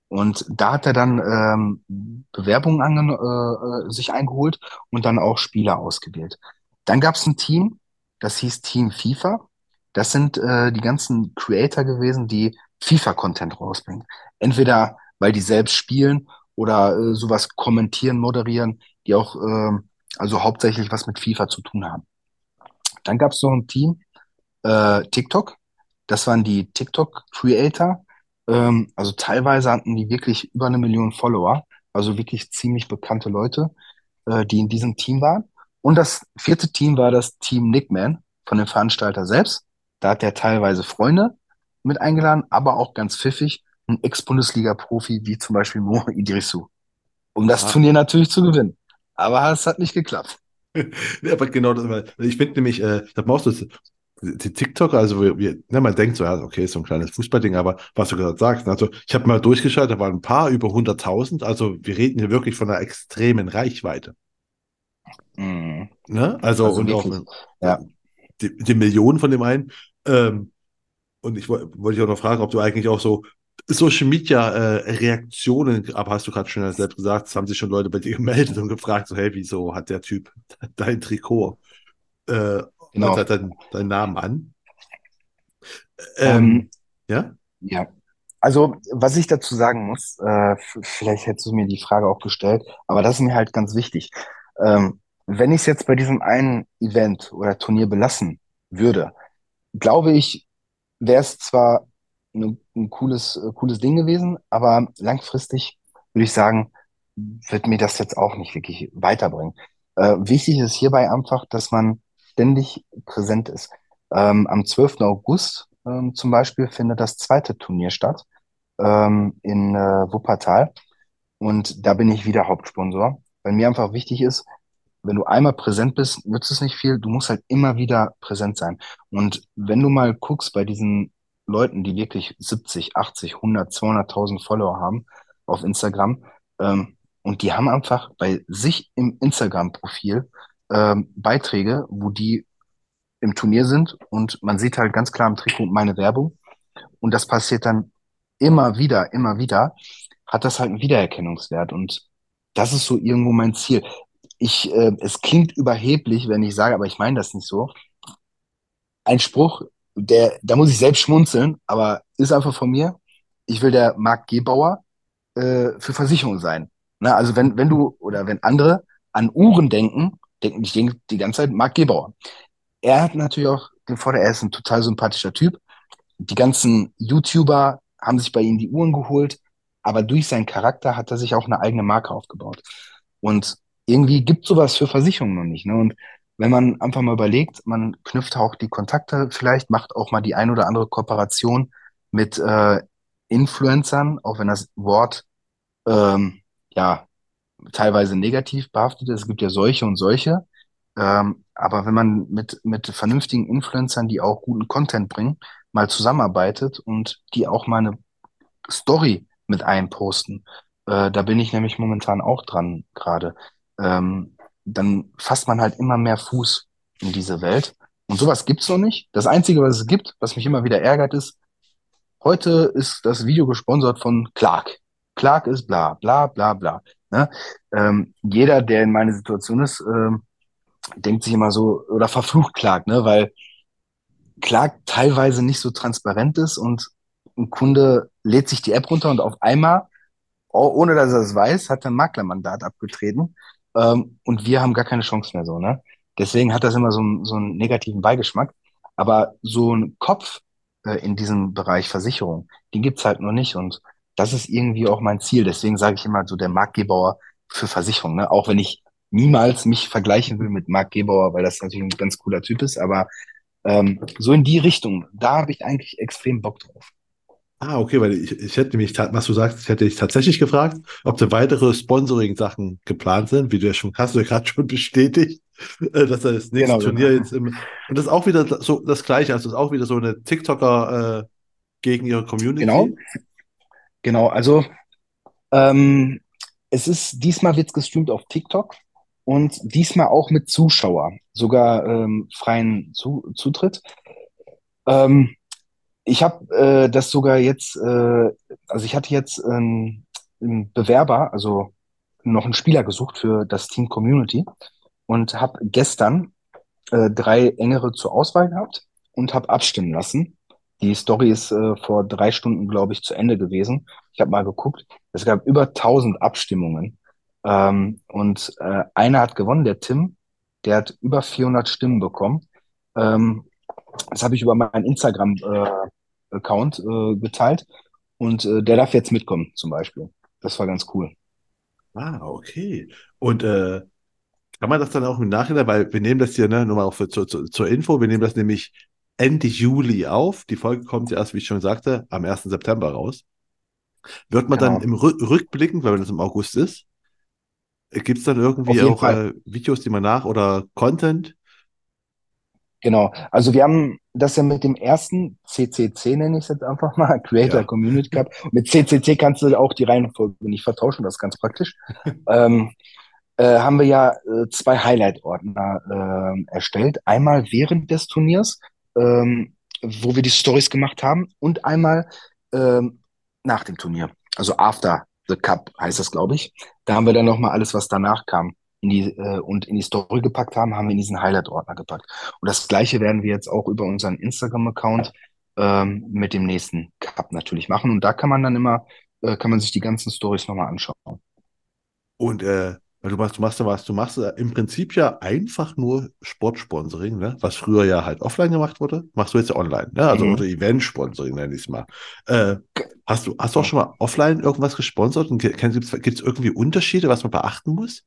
Und da hat er dann ähm, Bewerbungen ange äh, äh, sich eingeholt und dann auch Spieler ausgewählt. Dann gab es ein Team, das hieß Team FIFA. Das sind äh, die ganzen Creator gewesen, die FIFA-Content rausbringen. Entweder weil die selbst spielen oder äh, sowas kommentieren, moderieren, die auch ähm, also hauptsächlich was mit FIFA zu tun haben. Dann gab es noch ein Team, äh, TikTok. Das waren die TikTok-Creator. Ähm, also teilweise hatten die wirklich über eine Million Follower. Also wirklich ziemlich bekannte Leute, äh, die in diesem Team waren. Und das vierte Team war das Team Nickman von dem Veranstalter selbst. Da hat er teilweise Freunde mit eingeladen, aber auch ganz pfiffig ein Ex-Bundesliga-Profi wie zum Beispiel Mo Idrissou, um das Ah. Turnier natürlich zu gewinnen. Aber es hat nicht geklappt. Ja, aber genau das, ich finde nämlich, äh, da brauchst du die TikTok, also wir, wir, ne, man denkt so, ja, okay, ist so ein kleines Fußballding, aber was du gerade sagst, ne, also ich habe mal durchgeschaut, da waren ein paar über 100.000, also wir reden hier wirklich von einer extremen Reichweite. Mhm. Ne? Also, Also und auch wirklich, ja. die, die Millionen von dem einen. Ähm, und ich woll- wollte dich auch noch fragen, ob du eigentlich auch so Social Media äh, Reaktionen, aber hast du gerade schon selbst gesagt, es haben sich schon Leute bei dir gemeldet und gefragt, so, hey, wieso hat der Typ dein Trikot äh, Genau. hat deinen deinen Namen an? Ähm, Ähm, ja? Ja, also was ich dazu sagen muss, äh, vielleicht hättest du mir die Frage auch gestellt, aber das ist mir halt ganz wichtig. Ähm, wenn ich es jetzt bei diesem einen Event oder Turnier belassen würde, glaube ich, wäre es zwar ne, ein cooles, äh, cooles Ding gewesen, aber langfristig würde ich sagen, wird mir das jetzt auch nicht wirklich weiterbringen. Äh, wichtig ist hierbei einfach, dass man ständig präsent ist. Ähm, am 12. August ähm, zum Beispiel findet das zweite Turnier statt ähm, in äh, Wuppertal und da bin ich wieder Hauptsponsor, weil mir einfach wichtig ist, wenn du einmal präsent bist, nützt es nicht viel. Du musst halt immer wieder präsent sein. Und wenn du mal guckst bei diesen Leuten, die wirklich 70, 80, 100, 200.000 Follower haben auf Instagram, ähm, und die haben einfach bei sich im Instagram-Profil ähm, Beiträge, wo die im Turnier sind und man sieht halt ganz klar im Trikot meine Werbung. Und das passiert dann immer wieder, immer wieder, hat das halt einen Wiedererkennungswert. Und das ist so irgendwo mein Ziel. Ich, äh, es klingt überheblich, wenn ich sage, aber ich meine das nicht so. Ein Spruch, der, da muss ich selbst schmunzeln, aber ist einfach von mir. Ich will der Marc Gebauer äh, für Versicherung sein. Na, also wenn, wenn du oder wenn andere an Uhren denken, denken ich denke die ganze Zeit Marc Gebauer. Er hat natürlich auch den Vorteil, er ist ein total sympathischer Typ. Die ganzen YouTuber haben sich bei ihm die Uhren geholt, aber durch seinen Charakter hat er sich auch eine eigene Marke aufgebaut. Und irgendwie gibt sowas für Versicherungen noch nicht. Ne? Und wenn man einfach mal überlegt, man knüpft auch die Kontakte, vielleicht macht auch mal die ein oder andere Kooperation mit äh, Influencern, auch wenn das Wort ähm, ja teilweise negativ behaftet ist. Es gibt ja solche und solche. Ähm, aber wenn man mit, mit vernünftigen Influencern, die auch guten Content bringen, mal zusammenarbeitet und die auch mal eine Story mit einposten, äh, da bin ich nämlich momentan auch dran gerade, ähm, dann fasst man halt immer mehr Fuß in diese Welt. Und sowas gibt's noch nicht. Das Einzige, was es gibt, was mich immer wieder ärgert, ist, heute ist das Video gesponsert von Clark. Clark ist bla bla bla bla. Ne? Ähm, jeder, der in meiner Situation ist, ähm, denkt sich immer so, oder verflucht Clark, ne? Weil Clark teilweise nicht so transparent ist und ein Kunde lädt sich die App runter und auf einmal, oh, ohne dass er es weiß, hat er ein Maklermandat abgetreten. Ähm, und wir haben gar keine Chance mehr so, ne? Deswegen hat das immer so, einen- so einen negativen Beigeschmack. Aber so ein Kopf äh, in diesem Bereich Versicherung, den gibt's halt noch nicht. Und das ist irgendwie auch mein Ziel. Deswegen sage ich immer so der Marc Gebauer für Versicherung, ne? Auch wenn ich niemals mich vergleichen will mit Marc Gebauer, weil das natürlich ein ganz cooler Typ ist, aber ähm, so in die Richtung, da habe ich eigentlich extrem Bock drauf. Ah, okay, weil ich, ich hätte mich, was du sagst, hätte ich tatsächlich gefragt, ob da weitere Sponsoring-Sachen geplant sind, wie du ja schon hast, du ja gerade schon bestätigt, äh, dass da das nächste Genau, Turnier genau. jetzt im, und das ist auch wieder so das Gleiche, also das ist auch wieder so eine TikToker, äh, gegen ihre Genau, Community. genau. Also ähm, es ist, diesmal wird's gestreamt auf TikTok und diesmal auch mit Zuschauer, sogar ähm, freien Zu Zutritt. Ähm, ich habe äh, das sogar jetzt, äh, also ich hatte jetzt ähm, einen Bewerber, also noch einen Spieler gesucht für das Team Community und habe gestern äh, drei engere zur Auswahl gehabt und habe abstimmen lassen. Die Story ist äh, vor drei Stunden, glaube ich, zu Ende gewesen. Ich habe mal geguckt. Es gab über tausend Abstimmungen. Ähm, und äh, einer hat gewonnen, der Tim. Der hat über 400 Stimmen bekommen. Ähm, das habe ich über meinen Instagram-Account äh, geteilt. Und äh, der darf jetzt mitkommen, zum Beispiel. Das war ganz cool. Ah, okay. Und äh, kann man das dann auch im Nachhinein, weil wir nehmen das hier, ne, nur mal auch für, zur, zur, zur Info, wir nehmen das nämlich Ende Juli auf. Die Folge kommt ja erst, wie ich schon sagte, am ersten September raus. Wird man dann Genau. im Rück rückblickend, weil wenn das im August ist, gibt es dann irgendwie auch äh, Videos, die man nach oder Content? Genau, also wir haben das ja mit dem ersten CCC, nenne ich es jetzt einfach mal, Creator Ja. Community Cup. Mit CCC kannst du auch die Reihenfolge nicht vertauschen, das ist ganz praktisch. Ähm, äh, haben wir ja äh, zwei Highlight-Ordner ähm, erstellt. Einmal während des Turniers, ähm, wo wir die Stories gemacht haben, und einmal ähm, nach dem Turnier. Also after the Cup heißt das, glaube ich. Da haben wir dann nochmal alles, was danach kam, in die, äh, und in die Story gepackt haben, haben wir in diesen Highlight-Ordner gepackt. Und das Gleiche werden wir jetzt auch über unseren Instagram-Account ähm, mit dem nächsten Cup natürlich machen. Und da kann man dann immer, äh, kann man sich die ganzen Stories nochmal anschauen. Und äh, weil du machst, du machst ja was, du machst im Prinzip ja einfach nur Sportsponsoring, ne? Was früher ja halt offline gemacht wurde, machst du jetzt ja online, ne? Also oder Mhm. Event-Sponsoring nenne ich es mal. Äh, hast du, hast du auch schon mal offline irgendwas gesponsert? Und gibt es irgendwie Unterschiede, was man beachten muss?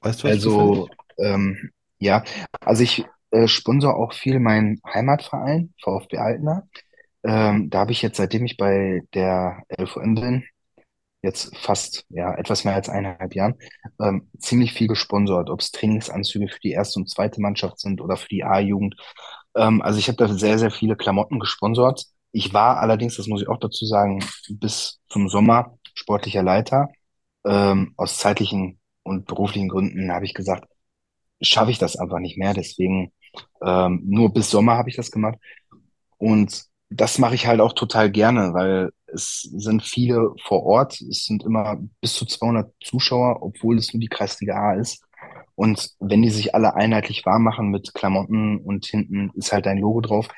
Weißt du was Also, ähm, ja, also ich äh, sponsor auch viel meinen Heimatverein, VfB Altena. Ähm, da habe ich jetzt, seitdem ich bei der LVM bin, jetzt fast, ja, etwas mehr als eineinhalb Jahren, ähm, ziemlich viel gesponsert, ob es Trainingsanzüge für die erste und zweite Mannschaft sind oder für die A-Jugend. Ähm, also ich habe da sehr, sehr viele Klamotten gesponsert. Ich war allerdings, das muss ich auch dazu sagen, bis zum Sommer sportlicher Leiter. Ähm, aus zeitlichen und beruflichen Gründen habe ich gesagt, schaffe ich das einfach nicht mehr. Deswegen ähm, nur bis Sommer habe ich das gemacht. Und das mache ich halt auch total gerne, weil es sind viele vor Ort. Es sind immer bis zu 200 Zuschauer, obwohl es nur die Kreisliga A ist. Und wenn die sich alle einheitlich warm machen mit Klamotten und hinten ist halt dein Logo drauf,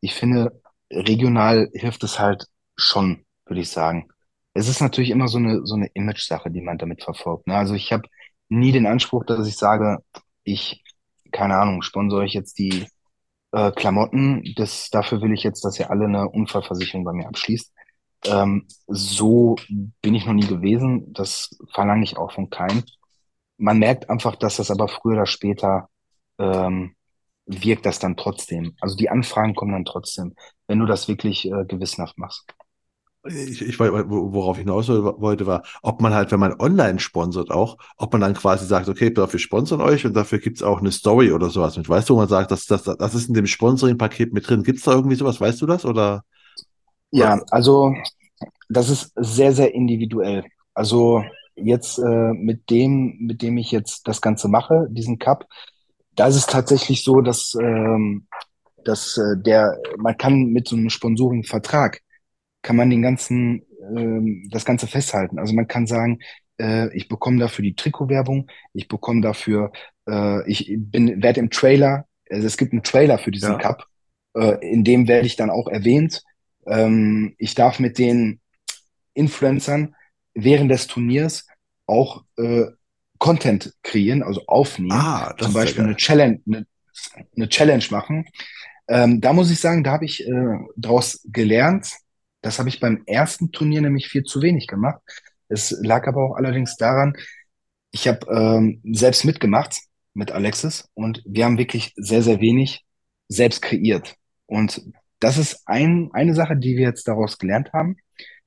ich finde, regional hilft es halt schon, würde ich sagen. Es ist natürlich immer so eine, so eine Image-Sache, die man damit verfolgt. Ne? Also ich habe nie den Anspruch, dass ich sage, ich, keine Ahnung, sponsere ich jetzt die äh, Klamotten. Das, dafür will ich jetzt, dass ihr alle eine Unfallversicherung bei mir abschließt. Ähm, so bin ich noch nie gewesen. Das verlange ich auch von keinem. Man merkt einfach, dass das aber früher oder später ähm, wirkt das dann trotzdem. Also die Anfragen kommen dann trotzdem, wenn du das wirklich äh, gewissenhaft machst. Ich, ich, wo- worauf ich hinaus wollte, war, ob man halt, wenn man online sponsert auch, ob man dann quasi sagt, okay, dafür sponsern euch und dafür gibt's auch eine Story oder sowas mit. Weißt du, wo man sagt, das, das, das ist in dem Sponsoring-Paket mit drin. Gibt's da irgendwie sowas? Weißt du das? Oder, Ja, also das ist sehr, sehr individuell. Also jetzt äh, mit dem, mit dem ich jetzt das Ganze mache, diesen Cup, da ist es tatsächlich so, dass, ähm, dass äh, der, man kann mit so einem Sponsoring-Vertrag kann man den ganzen, ähm, das Ganze festhalten. Also man kann sagen, äh, ich bekomme dafür die Trikotwerbung, ich bekomme dafür Äh, ich bin, werde im Trailer, also es gibt einen Trailer für diesen Ja. Cup, äh, in dem werde ich dann auch erwähnt. Ähm, ich darf mit den Influencern während des Turniers auch äh, Content kreieren, also aufnehmen. Ah, das Zum Beispiel eine. Challenge, eine, eine Challenge machen. Ähm, da muss ich sagen, da habe ich äh, daraus gelernt. Das habe ich beim ersten Turnier nämlich viel zu wenig gemacht. Es lag aber auch allerdings daran, ich habe ähm, selbst mitgemacht mit Alexis und wir haben wirklich sehr, sehr wenig selbst kreiert. Und das ist ein, eine Sache, die wir jetzt daraus gelernt haben.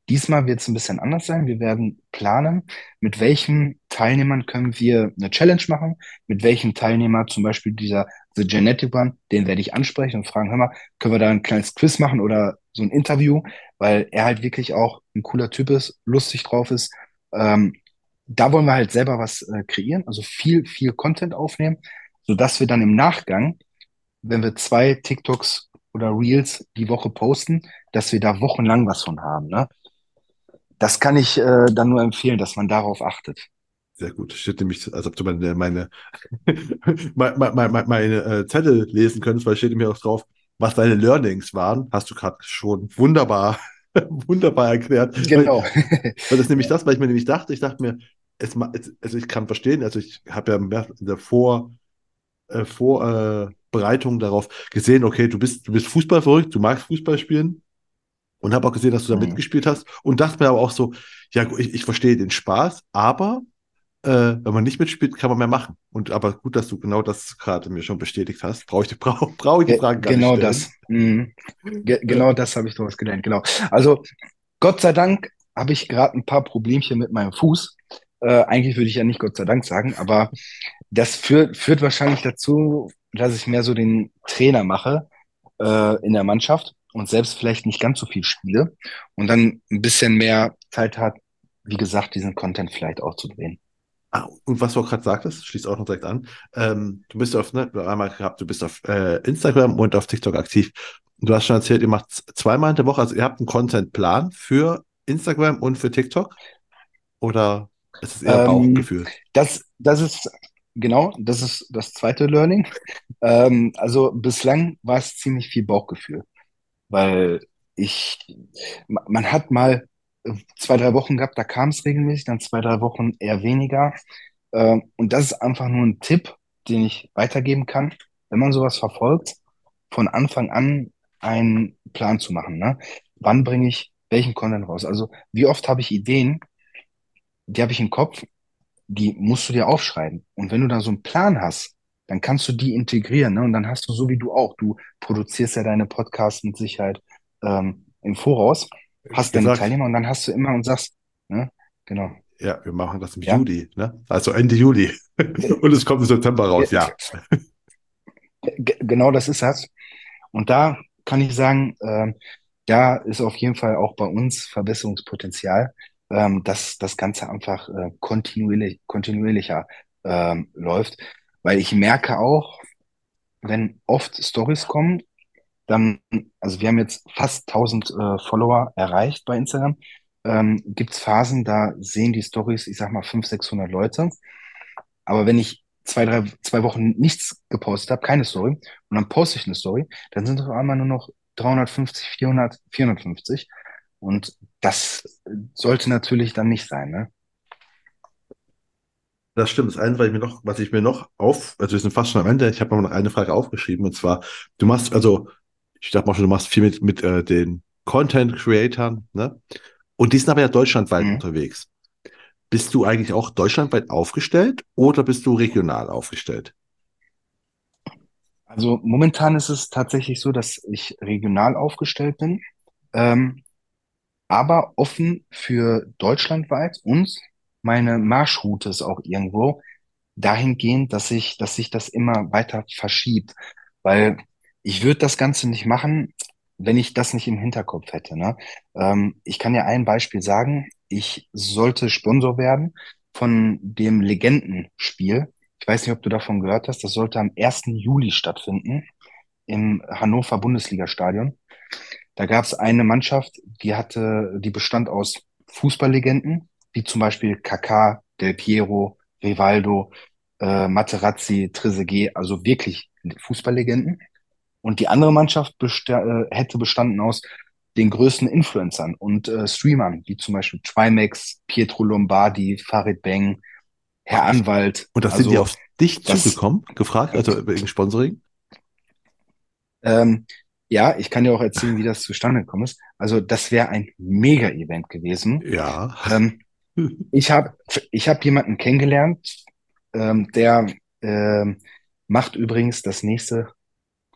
Diesmal wird es ein bisschen anders sein. Wir werden planen, mit welchen Teilnehmern können wir eine Challenge machen, mit welchem Teilnehmer, zum Beispiel dieser The Genetic One, den werde ich ansprechen und fragen, hör mal, können wir da ein kleines Quiz machen oder so ein Interview, weil er halt wirklich auch ein cooler Typ ist, lustig drauf ist. Ähm, da wollen wir halt selber was äh, kreieren, also viel, viel Content aufnehmen, sodass wir dann im Nachgang, wenn wir zwei TikToks oder Reels die Woche posten, dass wir da wochenlang was von haben. Ne? Das kann ich äh, dann nur empfehlen, dass man darauf achtet. Sehr gut. Steht nämlich, als ob du meine, meine, meine, meine, meine äh, Zettel lesen könntest, weil steht nämlich auch drauf, was deine Learnings waren. Hast du gerade schon wunderbar, wunderbar erklärt. Genau. weil das ist nämlich das, weil ich mir nämlich dachte, ich dachte mir, es, also ich kann verstehen, also ich habe ja in der Vor, äh, Vorbereitung darauf gesehen, okay, du bist, du bist Fußball verrückt, du magst Fußball spielen und habe auch gesehen, dass du da Mhm. mitgespielt hast und dachte mir aber auch so, ja, ich, ich verstehe den Spaß, aber äh, wenn man nicht mitspielt, kann man mehr machen. Und aber gut, dass du genau das gerade mir schon bestätigt hast. Brauche ich, die- brauch, brauch ich die Ge Fragen gar nicht genau stellen. das. Mhm. Ge genau das habe ich daraus gelernt. Genau. Also Gott sei Dank habe ich gerade ein paar Problemchen mit meinem Fuß. Äh, eigentlich würde ich ja nicht Gott sei Dank sagen, aber das führt, führt wahrscheinlich dazu, dass ich mehr so den Trainer mache äh, in der Mannschaft und selbst vielleicht nicht ganz so viel spiele und dann ein bisschen mehr Zeit hat, wie gesagt, diesen Content vielleicht auch zu drehen. Ah, und was du auch gerade sagtest, schließt auch noch direkt an. Ähm, du bist auf, ne, einmal gehabt, du bist auf äh, Instagram und auf TikTok aktiv. Du hast schon erzählt, ihr macht zweimal in der Woche, also ihr habt einen Contentplan für Instagram und für TikTok? Oder ist es eher Ähm, Bauchgefühl? das, das ist, genau, das ist das zweite Learning. Ähm, also bislang war es ziemlich viel Bauchgefühl, weil ich, ma- man hat mal äh, zwei, drei Wochen gehabt, da kam es regelmäßig, dann zwei, drei Wochen eher weniger. Ähm, und das ist einfach nur ein Tipp, den ich weitergeben kann, wenn man sowas verfolgt, von Anfang an einen Plan zu machen, ne? Wann bringe ich welchen Content raus? Also wie oft habe ich Ideen, die habe ich im Kopf, die musst du dir aufschreiben. Und wenn du da so einen Plan hast, dann kannst du die integrieren, ne? Und dann hast du so wie du auch, du produzierst ja deine Podcasts mit Sicherheit ähm, im Voraus, hast deine Teilnehmer und dann hast du immer und sagst, ne? Genau. ja, wir machen das im Ja. Juli, ne? Also Ende Juli. Und es kommt im September raus, ja. Genau das ist das. Und da kann ich sagen, ähm, da ist auf jeden Fall auch bei uns Verbesserungspotenzial, ähm, dass das Ganze einfach äh, kontinuierlich, kontinuierlicher ähm, läuft. Weil ich merke auch, wenn oft Stories kommen, dann, also wir haben jetzt fast 1000 äh, Follower erreicht bei Instagram, ähm, gibt es Phasen, da sehen die Stories, ich sag mal 500, 600 Leute. Aber wenn ich zwei, drei, zwei Wochen nichts gepostet habe, keine Story, und dann poste ich eine Story, dann sind es auf einmal nur noch 350, 400, 450. Und das sollte natürlich dann nicht sein, ne? Das stimmt. Das eine, was ich mir noch, was ich mir noch auf, also wir sind fast schon am Ende, ich habe noch eine Frage aufgeschrieben, und zwar, du machst, also, ich dachte mal schon, du machst viel mit, mit äh, den Content-Creatern, ne? Und die sind aber ja deutschlandweit Mhm. unterwegs. Bist du eigentlich auch deutschlandweit aufgestellt oder bist du regional aufgestellt? Also momentan ist es tatsächlich so, dass ich regional aufgestellt bin, ähm, aber offen für deutschlandweit und meine Marschroute ist auch irgendwo dahingehend, dass ich, dass sich das immer weiter verschiebt, weil ich würde das Ganze nicht machen, wenn ich das nicht im Hinterkopf hätte, ne? Ähm, ich kann ja ein Beispiel sagen. Ich sollte Sponsor werden von dem Legendenspiel. Ich weiß nicht, ob du davon gehört hast. Das sollte am 1. Juli stattfinden im Hannover Bundesliga-Stadion. Da gab es eine Mannschaft, die hatte, die bestand aus Fußballlegenden, wie zum Beispiel Kaká, Del Piero, Rivaldo, äh, Materazzi, Trezeguet, also wirklich Fußballlegenden. Und die andere Mannschaft besta äh, hätte bestanden aus den größten Influencern und äh, Streamern, wie zum Beispiel Trimax, Pietro Lombardi, Farid Bang, Herr Anwalt. Und das also, sind die auf dich das, zugekommen, gefragt, also wegen Sponsoring? Ähm, ja, ich kann dir auch erzählen, wie das zustande gekommen ist. Also das wäre ein Mega-Event gewesen. Ja. Ähm, ich habe ich hab jemanden kennengelernt, ähm, der ähm, macht übrigens das nächste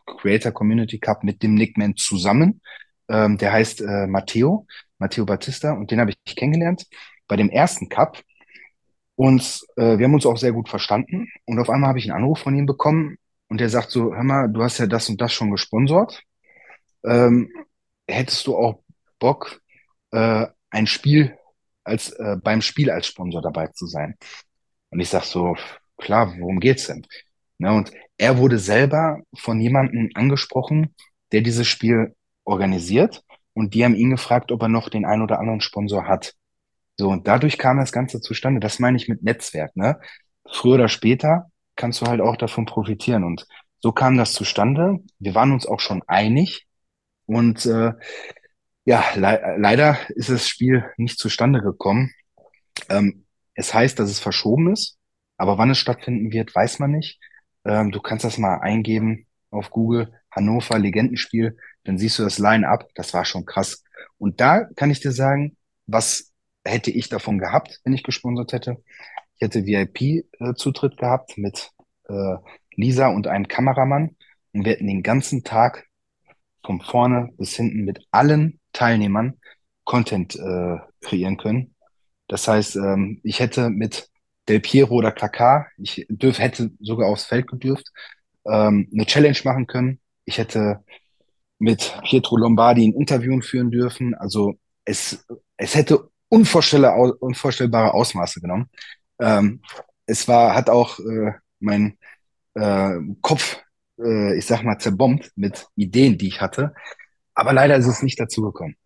Creator Community Cup mit dem Nickman zusammen. Ähm, der heißt äh, Matteo, Matteo Battista, und den habe ich kennengelernt bei dem ersten Cup. Und äh, wir haben uns auch sehr gut verstanden. Und auf einmal habe ich einen Anruf von ihm bekommen und der sagt so, hör mal, du hast ja das und das schon gesponsert. Ähm, hättest du auch Bock, äh, ein Spiel als äh, beim Spiel als Sponsor dabei zu sein? Und ich sag so, klar, worum geht's denn? Ne, und er wurde selber von jemandem angesprochen, der dieses Spiel organisiert. Und die haben ihn gefragt, ob er noch den einen oder anderen Sponsor hat. So, und dadurch kam das Ganze zustande. Das meine ich mit Netzwerk, ne? Früher oder später kannst du halt auch davon profitieren. Und so kam das zustande. Wir waren uns auch schon einig. Und äh, ja, le leider ist das Spiel nicht zustande gekommen. Ähm, es heißt, dass es verschoben ist, aber wann es stattfinden wird, weiß man nicht. Ähm, du kannst das mal eingeben auf Google, Hannover Legendenspiel, dann siehst du das Line-up, das war schon krass. Und da kann ich dir sagen, was hätte ich davon gehabt, wenn ich gesponsert hätte? Ich hätte VIP-Zutritt gehabt mit äh, Lisa und einem Kameramann und wir hätten den ganzen Tag von vorne bis hinten mit allen Teilnehmern Content äh, kreieren können. Das heißt, ähm, ich hätte mit Del Piero oder Kaká, ich dürf, hätte sogar aufs Feld gedürft, ähm, eine Challenge machen können. Ich hätte mit Pietro Lombardi ein Interview führen dürfen. Also es, es hätte unvorstellbare, unvorstellbare Ausmaße genommen. Ähm, es war, hat auch äh, mein äh, Kopf, äh, ich sag mal, zerbombt mit Ideen, die ich hatte. Aber leider ist es nicht dazu gekommen.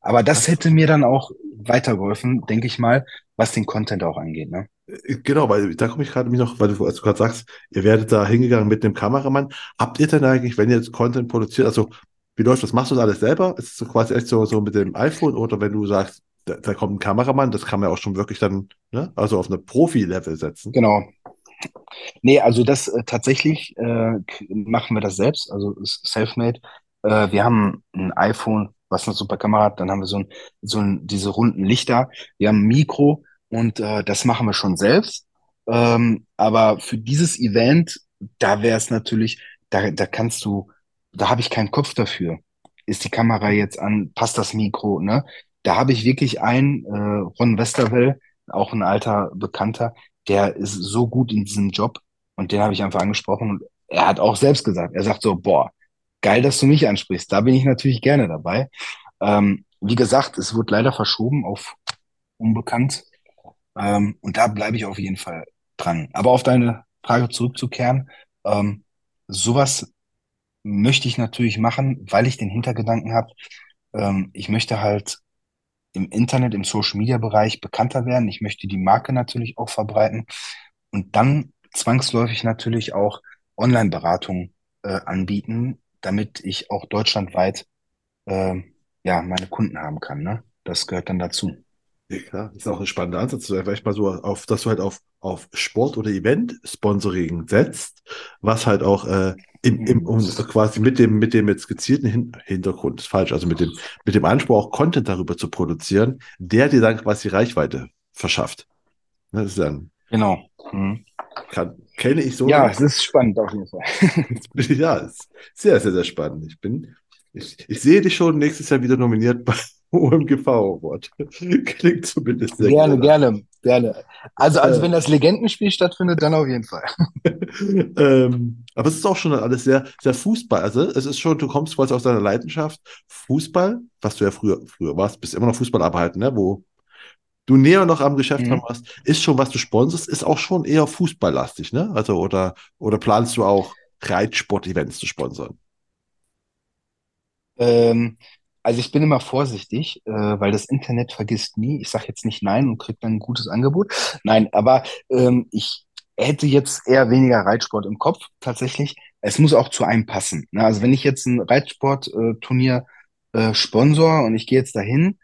Aber das hätte mir dann auch weitergeholfen, denke ich mal, was den Content auch angeht. Ne? Äh, genau, weil da komme ich gerade mich noch, weil du, als du gerade sagst, ihr werdet da hingegangen mit dem Kameramann. Habt ihr denn eigentlich, wenn ihr jetzt Content produziert, also wie läuft das? Machst du das alles selber? Ist es so quasi echt so, so mit dem iPhone oder wenn du sagst, da, da kommt ein Kameramann, das kann man ja auch schon wirklich dann, ne, also auf eine Profi-Level setzen. Genau. Nee, also das äh, tatsächlich äh, machen wir das selbst, also self-made. Äh, wir haben ein iPhone, was eine super Kamera hat, dann haben wir so ein, so ein, diese runden Lichter, wir haben ein Mikro und äh, das machen wir schon selbst. Ähm, aber für dieses Event, da wäre es natürlich, da, da kannst du, da habe ich keinen Kopf dafür. Ist die Kamera jetzt an, passt das Mikro, ne? Da habe ich wirklich einen, äh, Ron Westerwell, auch ein alter Bekannter, der ist so gut in diesem Job und den habe ich einfach angesprochen und er hat auch selbst gesagt, er sagt so, boah, geil, dass du mich ansprichst, da bin ich natürlich gerne dabei. Ähm, wie gesagt, es wird leider verschoben auf unbekannt ähm, und da bleibe ich auf jeden Fall dran. Aber auf deine Frage zurückzukehren, ähm, sowas möchte ich natürlich machen, weil ich den Hintergedanken habe, ähm, ich möchte halt im Internet, im Social Media Bereich bekannter werden. Ich möchte die Marke natürlich auch verbreiten und dann zwangsläufig natürlich auch Online-Beratung äh, anbieten, damit ich auch deutschlandweit äh, ja meine Kunden haben kann. Ne? Das gehört dann dazu. Ja, klar, das ist auch ein spannender Ansatz, vielleicht mal so auf, dass du halt auf, auf Sport- oder Event-Sponsoring setzt, was halt auch äh, im, im, um, quasi mit dem, mit dem jetzt gezielten Hin Hintergrund, ist falsch, also mit dem, mit dem Anspruch auch Content darüber zu produzieren, der dir dann quasi Reichweite verschafft. Das ist dann. Genau. Mhm. Kann, kenne ich so. Ja, es ist spannend auf jeden Fall. ja, ist sehr, sehr, sehr spannend. Ich bin, ich, ich sehe dich schon nächstes Jahr wieder nominiert bei OMGV Award. Klingt zumindest sehr Gerne, gerne, gerne. Also, also äh, wenn das Legendenspiel stattfindet, dann auf jeden Fall. ähm, aber es ist auch schon alles sehr, sehr Fußball. Also es ist schon, du kommst quasi aus deiner Leidenschaft Fußball, was du ja früher, früher warst, bist immer noch Fußball arbeiten, ne? wo du näher noch am Geschäft mhm. warst, ist schon, was du sponsorst, ist auch schon eher fußballlastig, ne? Also, oder, oder planst du auch Reitsport-Events zu sponsern? Ähm, also ich bin immer vorsichtig, äh, weil das Internet vergisst nie. Ich sage jetzt nicht nein und krieg dann ein gutes Angebot. Nein, aber ähm, ich hätte jetzt eher weniger Reitsport im Kopf, tatsächlich. Es muss auch zu einem passen. Ne? Also wenn ich jetzt ein Reitsportturnier äh, sponsor und ich gehe jetzt dahin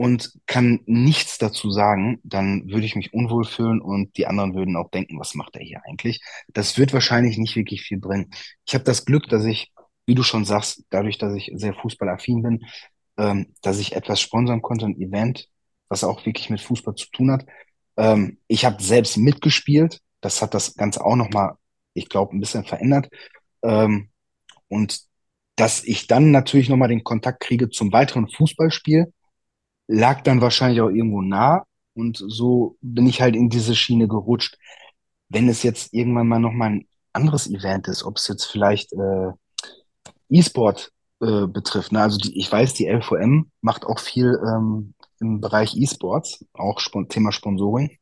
und kann nichts dazu sagen, dann würde ich mich unwohl fühlen und die anderen würden auch denken, was macht er hier eigentlich? Das wird wahrscheinlich nicht wirklich viel bringen. Ich habe das Glück, dass ich, wie du schon sagst, dadurch, dass ich sehr fußballaffin bin, ähm, dass ich etwas sponsern konnte, ein Event, was auch wirklich mit Fußball zu tun hat. Ähm, ich habe selbst mitgespielt. Das hat das Ganze auch nochmal, ich glaube, ein bisschen verändert. Ähm, und dass ich dann natürlich nochmal den Kontakt kriege zum weiteren Fußballspiel, lag dann wahrscheinlich auch irgendwo nah. Und so bin ich halt in diese Schiene gerutscht. Wenn es jetzt irgendwann mal nochmal ein anderes Event ist, ob es jetzt vielleicht äh, E-Sport äh, betrifft. Ne? Also die, ich weiß, die LVM macht auch viel ähm, im Bereich E-Sports, auch Sp Thema Sponsoring.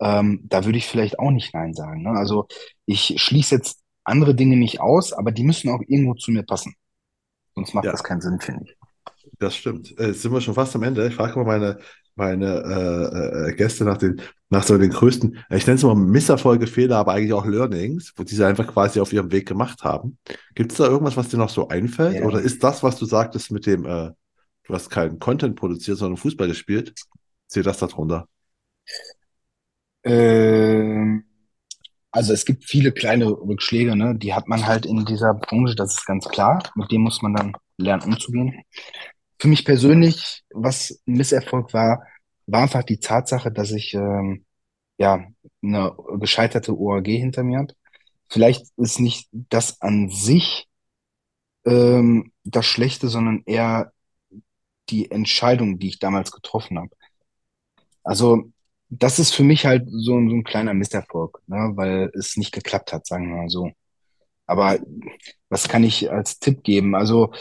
Ähm, da würde ich vielleicht auch nicht Nein sagen. Ne? Also ich schließe jetzt andere Dinge nicht aus, aber die müssen auch irgendwo zu mir passen. Sonst macht Ja, das keinen Sinn, finde ich. Das stimmt. Äh, Jetzt sind wir schon fast am Ende. Ich frage mal meine, meine äh, äh, Gäste nach den, nach so den größten, ich nenne es mal Misserfolge, Fehler, aber eigentlich auch Learnings, wo die sie einfach quasi auf ihrem Weg gemacht haben. Gibt es da irgendwas, was dir noch so einfällt? Ja. Oder ist das, was du sagtest mit dem, äh, du hast keinen Content produziert, sondern Fußball gespielt? Zählt das darunter? Ähm, also es gibt viele kleine Rückschläge, ne? Die hat man halt in dieser Branche, das ist ganz klar. Mit dem muss man dann lernen umzugehen. Für mich persönlich, was ein Misserfolg war, war einfach die Tatsache, dass ich ähm, ja eine gescheiterte OAG hinter mir habe. Vielleicht ist nicht das an sich ähm, das Schlechte, sondern eher die Entscheidung, die ich damals getroffen habe. Also das ist für mich halt so, so ein kleiner Misserfolg, ne? Weil es nicht geklappt hat, sagen wir mal so. Aber was kann ich als Tipp geben? Also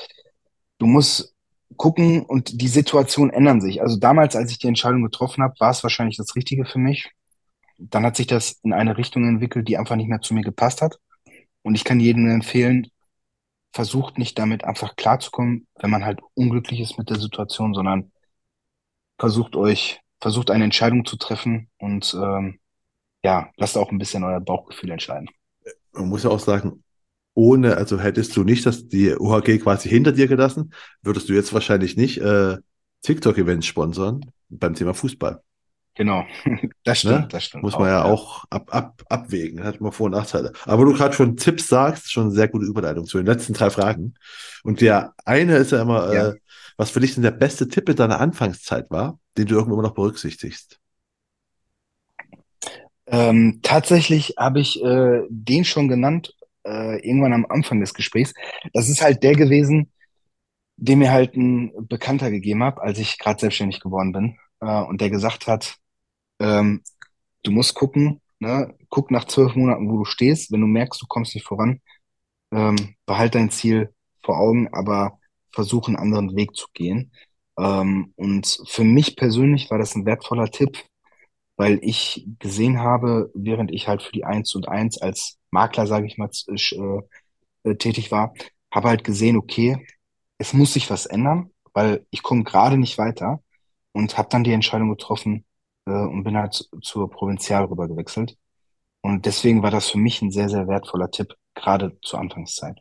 du musst gucken und die Situationen ändern sich. Also damals, als ich die Entscheidung getroffen habe, war es wahrscheinlich das Richtige für mich. Dann hat sich das in eine Richtung entwickelt, die einfach nicht mehr zu mir gepasst hat. Und ich kann jedem empfehlen, versucht nicht damit einfach klarzukommen, wenn man halt unglücklich ist mit der Situation, sondern versucht euch, versucht eine Entscheidung zu treffen und ähm, ja, lasst auch ein bisschen euer Bauchgefühl entscheiden. Man muss ja auch sagen, ohne, also hättest du nicht das, die OHG quasi hinter dir gelassen, würdest du jetzt wahrscheinlich nicht äh, TikTok-Events sponsern beim Thema Fußball. Genau, das Ne? stimmt, das stimmt Muss man auch, ja ja. auch ab, ab, abwägen. Hat immer Vor- und Nachteile. Aber du gerade schon Tipps sagst, schon eine sehr gute Überleitung zu den letzten drei Fragen. Und der eine ist ja immer, Ja. äh, was für dich denn der beste Tipp in deiner Anfangszeit war, den du irgendwo immer noch berücksichtigst. Ähm, tatsächlich habe ich äh, den schon genannt, äh, irgendwann am Anfang des Gesprächs. Das ist halt der gewesen, den mir halt ein Bekannter gegeben hat, als ich gerade selbstständig geworden bin. Äh, und der gesagt hat, ähm, du musst gucken, ne? Guck nach zwölf Monaten, wo du stehst. Wenn du merkst, du kommst nicht voran, ähm, behalt dein Ziel vor Augen, aber versuch einen anderen Weg zu gehen. Ähm, und für mich persönlich war das ein wertvoller Tipp, weil ich gesehen habe, während ich halt für die Eins und Eins als Makler, sage ich mal, äh, tätig war, habe halt gesehen, okay, es muss sich was ändern, weil ich komme gerade nicht weiter und habe dann die Entscheidung getroffen äh, und bin halt zu- zur Provinzial rüber gewechselt. Und deswegen war das für mich ein sehr, sehr wertvoller Tipp, gerade zur Anfangszeit.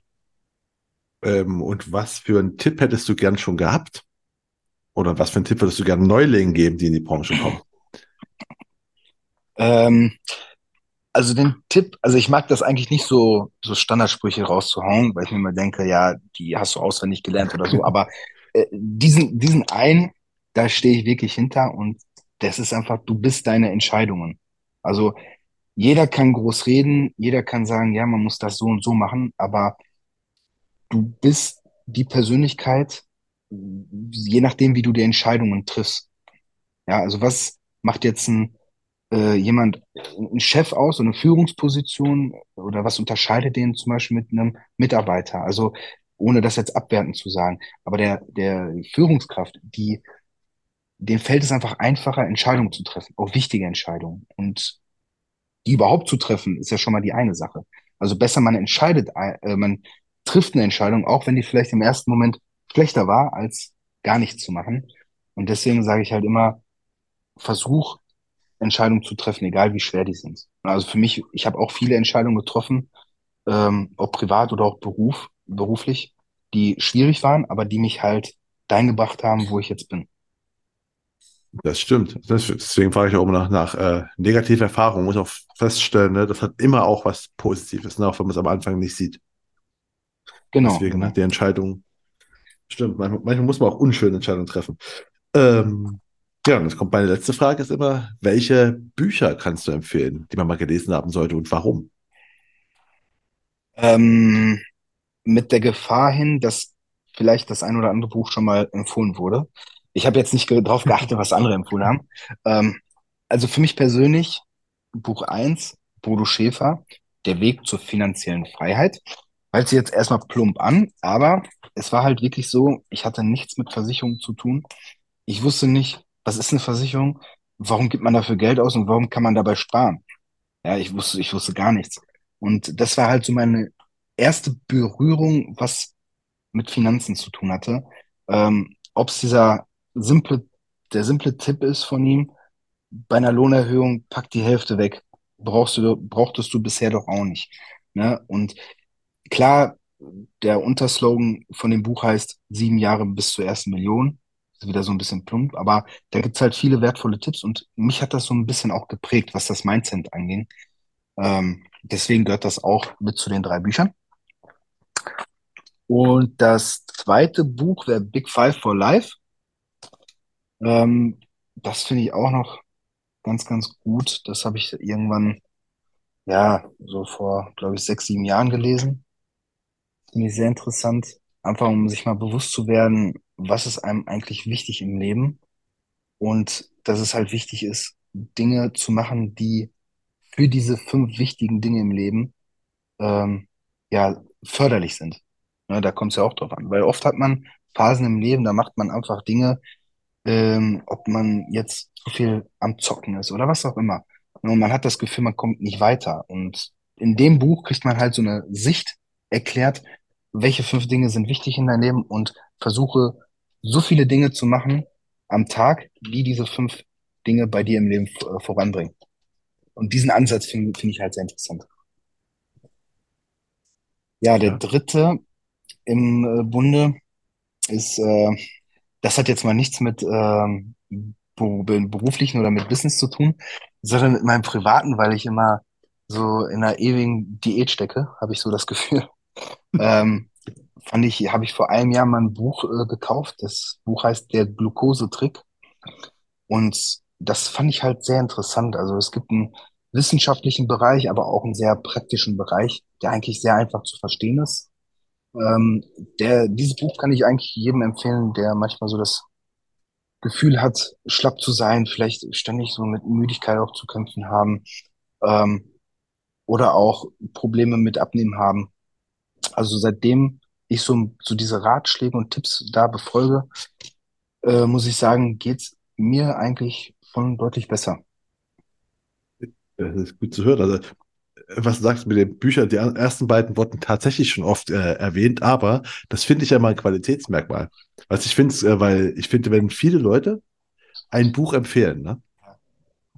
Ähm, und was für einen Tipp hättest du gern schon gehabt? Oder was für einen Tipp würdest du gern Neulingen geben, die in die Branche kommen? Ähm, also den Tipp, also ich mag das eigentlich nicht so, so Standardsprüche rauszuhauen, weil ich mir immer denke, ja, die hast du auswendig gelernt oder so, aber äh, diesen, diesen einen, da stehe ich wirklich hinter und das ist einfach, du bist deine Entscheidungen. Also jeder kann groß reden, jeder kann sagen, ja, man muss das so und so machen, aber du bist die Persönlichkeit, je nachdem, wie du die Entscheidungen triffst. Ja, also was macht jetzt ein äh, jemand, ein Chef aus, so eine Führungsposition oder was unterscheidet den zum Beispiel mit einem Mitarbeiter? Also ohne das jetzt abwertend zu sagen, aber der, der Führungskraft, die, dem fällt es einfach einfacher, Entscheidungen zu treffen, auch wichtige Entscheidungen. Und die überhaupt zu treffen, ist ja schon mal die eine Sache. Also besser man entscheidet, äh, man trifft eine Entscheidung, auch wenn die vielleicht im ersten Moment schlechter war, als gar nichts zu machen. Und deswegen sage ich halt immer, versuch Entscheidungen zu treffen, egal wie schwer die sind. Also für mich, ich habe auch viele Entscheidungen getroffen, ähm, ob privat oder auch Beruf, beruflich, die schwierig waren, aber die mich halt dahin gebracht haben, wo ich jetzt bin. Das stimmt. Das, deswegen frage ich auch immer nach, nach äh, negativen Erfahrungen. Muss auch feststellen, ne, das hat immer auch was Positives, ne, auch wenn man es am Anfang nicht sieht. Genau. Deswegen genau. Ne, die Entscheidung. Stimmt, manchmal, manchmal, muss man auch unschöne Entscheidungen treffen. Ähm, ja, und jetzt kommt meine letzte Frage, ist immer, welche Bücher kannst du empfehlen, die man mal gelesen haben sollte und warum? Ähm, mit der Gefahr hin, dass vielleicht das ein oder andere Buch schon mal empfohlen wurde. Ich habe jetzt nicht darauf geachtet, was andere empfohlen haben. Ähm, also für mich persönlich, Buch 1, Bodo Schäfer, Der Weg zur finanziellen Freiheit. Hört sich jetzt erstmal plump an, aber es war halt wirklich so, ich hatte nichts mit Versicherungen zu tun. Ich wusste nicht, was ist eine Versicherung, warum gibt man dafür Geld aus und warum kann man dabei sparen? Ja, ich wusste, ich wusste gar nichts. Und das war halt so meine erste Berührung, was mit Finanzen zu tun hatte. Ähm, Ob es dieser simple, der simple Tipp ist von ihm, bei einer Lohnerhöhung pack die Hälfte weg. Brauchst du, brauchtest du bisher doch auch nicht. Ne? Und klar, der Unterslogan von dem Buch heißt sieben Jahre bis zur ersten Million. Ist wieder so ein bisschen plump, aber da gibt's halt viele wertvolle Tipps und mich hat das so ein bisschen auch geprägt, was das Mindset anging. Ähm, deswegen gehört das auch mit zu den drei Büchern. Und das zweite Buch wäre Big Five for Life. Ähm, das finde ich auch noch ganz, ganz gut. Das habe ich irgendwann, ja, so vor, glaube ich, sechs, sieben Jahren gelesen. Finde ich sehr interessant. Einfach um sich mal bewusst zu werden, was ist einem eigentlich wichtig im Leben und dass es halt wichtig ist, Dinge zu machen, die für diese fünf wichtigen Dinge im Leben ähm, ja förderlich sind. Ne, da kommt es ja auch drauf an, weil oft hat man Phasen im Leben, da macht man einfach Dinge, ähm, ob man jetzt zu viel am Zocken ist oder was auch immer. Und man hat das Gefühl, man kommt nicht weiter. Und in dem Buch kriegt man halt so eine Sicht erklärt, welche fünf Dinge sind wichtig in deinem Leben und versuche so viele Dinge zu machen am Tag, die diese fünf Dinge bei dir im Leben äh, voranbringen. Und diesen Ansatz finde find ich halt sehr interessant. Ja, der Ja. dritte im äh, Bunde ist, äh, das hat jetzt mal nichts mit ähm, beru- beruflichen oder mit Business zu tun, sondern mit meinem Privaten, weil ich immer so in einer ewigen Diät stecke, habe ich so das Gefühl. Ähm, fand ich, habe ich vor einem Jahr mal ein Buch äh, gekauft. Das Buch heißt Der Glukosetrick. Und das fand ich halt sehr interessant. Also es gibt einen wissenschaftlichen Bereich, aber auch einen sehr praktischen Bereich, der eigentlich sehr einfach zu verstehen ist. Ähm, der, dieses Buch kann ich eigentlich jedem empfehlen, der manchmal so das Gefühl hat, schlapp zu sein, vielleicht ständig so mit Müdigkeit auch zu kämpfen haben, ähm, oder auch Probleme mit Abnehmen haben. Also seitdem ich so, so diese Ratschläge und Tipps da befolge, äh, muss ich sagen, geht's mir eigentlich schon deutlich besser. Das ist gut zu hören. Also, was du sagst mit den Büchern, die ersten beiden wurden tatsächlich schon oft äh, erwähnt, aber das finde ich ja mal ein Qualitätsmerkmal. Was ich finde, äh, weil ich finde, wenn viele Leute ein Buch empfehlen, ne,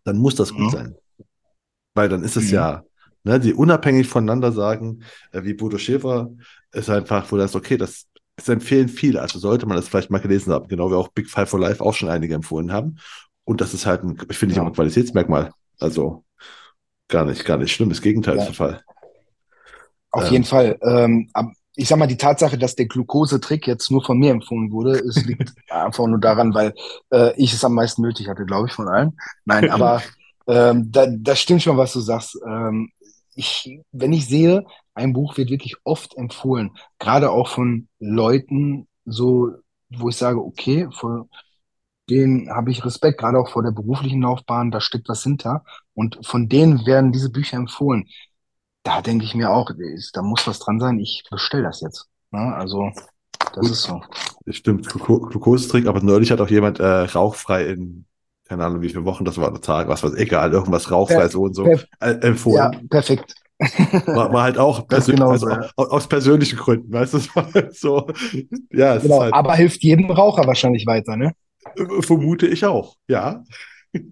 dann muss das gut Mhm. sein. Weil dann ist es Mhm. ja, ne, die unabhängig voneinander sagen, äh, wie Bodo Schäfer, ist einfach, wo das okay, das, das empfehlen viele, also sollte man das vielleicht mal gelesen haben, genau wie auch Big Five for Life auch schon einige empfohlen haben. Und das ist halt ein, finde ich, auch ein. Qualitätsmerkmal. Also gar nicht, gar nicht schlimm, das Gegenteil ist Ja, der Fall. auf Ähm, jeden Fall. Ähm, ich sag mal, die Tatsache, dass der Glukosetrick jetzt nur von mir empfohlen wurde, es liegt einfach nur daran, weil äh, ich es am meisten nötig hatte, glaube ich, von allen. Nein, aber ähm, da, das stimmt schon, was du sagst. Ähm, ich, wenn ich sehe, ein Buch wird wirklich oft empfohlen, gerade auch von Leuten, so, wo ich sage, okay, vor denen habe ich Respekt, gerade auch vor der beruflichen Laufbahn, da steckt was hinter. Und von denen werden diese Bücher empfohlen. Da denke ich mir auch, da muss was dran sein, ich bestelle das jetzt. Ne? Also, das gut, ist so. stimmt, Gluko Glukosetrick, aber neulich hat auch jemand äh, rauchfrei in, keine Ahnung, wie viele Wochen das war, Tage, was weiß ich, egal, irgendwas rauchfrei so und so äh, ja, empfohlen. perfekt. War, war halt auch persönlich, genauso, also ja. aus, aus persönlichen Gründen, weißt du, es halt so, ja, es Genau, halt, aber hilft jedem Raucher wahrscheinlich weiter, ne? äh, vermute ich auch, ja.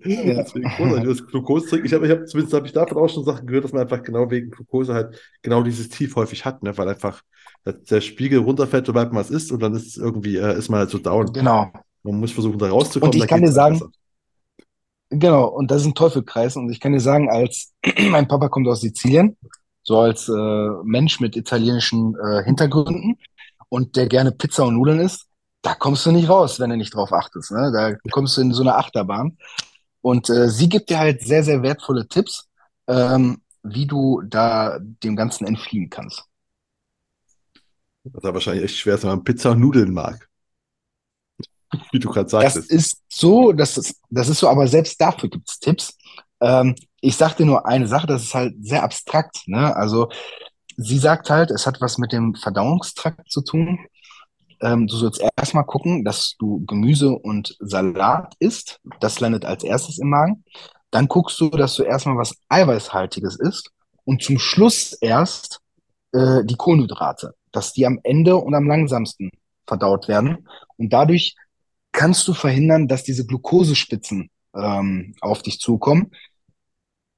Ja. Das Glukose Ich habe, ich hab, zumindest habe ich davon auch schon Sachen gehört, dass man einfach genau wegen Glukose halt genau dieses Tief häufig hat, ne? weil einfach der Spiegel runterfällt, sobald man was isst und dann ist es irgendwie, äh, ist man halt so down. Genau. Man muss versuchen, da rauszukommen. Und ich kann dir sagen, genau, und das ist ein Teufelkreis. Und ich kann dir sagen, als mein Papa kommt aus Sizilien, so als äh, Mensch mit italienischen äh, Hintergründen und der gerne Pizza und Nudeln isst, da kommst du nicht raus, wenn du nicht drauf achtest. Ne? Da kommst du in so eine Achterbahn. Und äh, sie gibt dir halt sehr, sehr wertvolle Tipps, ähm, wie du da dem Ganzen entfliehen kannst. Das ist wahrscheinlich echt schwer, wenn man Pizza und Nudeln mag. Wie du gerade sagst. Das ist so, das ist, das ist so, aber selbst dafür gibt es Tipps. Ähm, ich sag dir nur eine Sache, das ist halt sehr abstrakt. Ne? Also sie sagt halt, es hat was mit dem Verdauungstrakt zu tun. Ähm, du sollst erstmal gucken, dass du Gemüse und Salat isst. Das landet als erstes im Magen. Dann guckst du, dass du erstmal was Eiweißhaltiges isst und zum Schluss erst äh, die Kohlenhydrate, dass die am Ende und am langsamsten verdaut werden. Und dadurch kannst du verhindern, dass diese Glukosespitzen ähm, auf dich zukommen.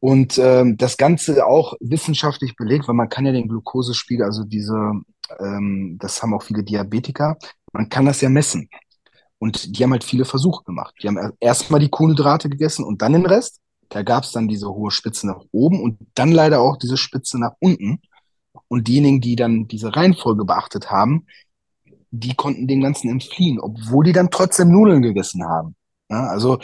Und ähm, das Ganze auch wissenschaftlich belegt, weil man kann ja den Glukosespiegel, also diese, ähm, das haben auch viele Diabetiker, man kann das ja messen. Und die haben halt viele Versuche gemacht. Die haben erstmal die Kohlenhydrate gegessen und dann den Rest. Da gab es dann diese hohe Spitze nach oben und dann leider auch diese Spitze nach unten. Und diejenigen, die dann diese Reihenfolge beachtet haben, die konnten dem Ganzen entfliehen, obwohl die dann trotzdem Nudeln gegessen haben. Ja, also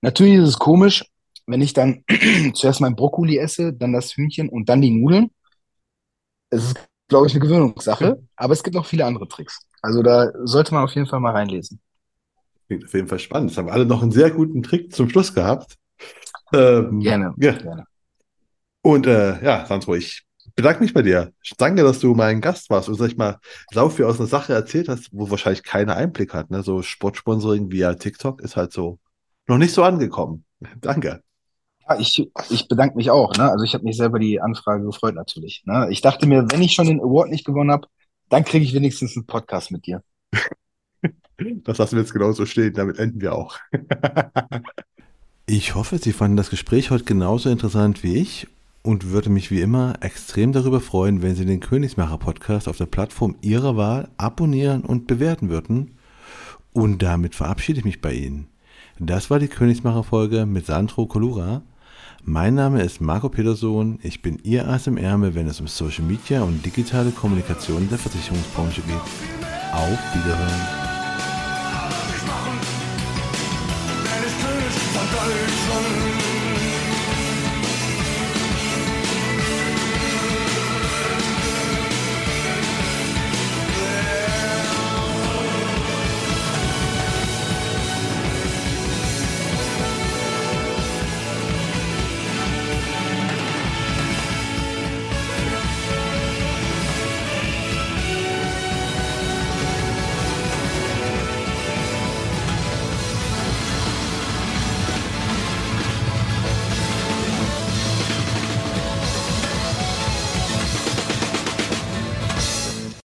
natürlich ist es komisch, wenn ich dann zuerst mein Brokkoli esse, dann das Hühnchen und dann die Nudeln, es ist, glaube ich, eine Gewöhnungssache, aber es gibt noch viele andere Tricks. Also da sollte man auf jeden Fall mal reinlesen. Klingt auf jeden Fall spannend. Das haben alle noch einen sehr guten Trick zum Schluss gehabt. Ähm, gerne, ja. gerne. Und äh, ja, Sandro, ich bedanke mich bei dir. Danke, dass du mein Gast warst und sag ich mal, sau viel aus einer Sache erzählt hast, wo wahrscheinlich keiner Einblick hat. Ne? So Sportsponsoring via TikTok ist halt so noch nicht so angekommen. Danke. Ja, ich, ich bedanke mich auch. Ne? Also ich habe mich selber die Anfrage gefreut natürlich. Ne? Ich dachte mir, wenn ich schon den Award nicht gewonnen habe, dann kriege ich wenigstens einen Podcast mit dir. Das lassen wir jetzt genauso stehen. Damit enden wir auch. ich hoffe, Sie fanden das Gespräch heute genauso interessant wie ich und würde mich wie immer extrem darüber freuen, wenn Sie den Königsmacher Podcast auf der Plattform Ihrer Wahl abonnieren und bewerten würden. Und damit verabschiede ich mich bei Ihnen. Das war die Königsmacher Folge mit Sandro Colura. Mein Name ist Marco Peterson. Ich bin Ihr Ass im Ärmel, wenn es um Social Media und digitale Kommunikation in der Versicherungsbranche geht. Auf Wiederhören.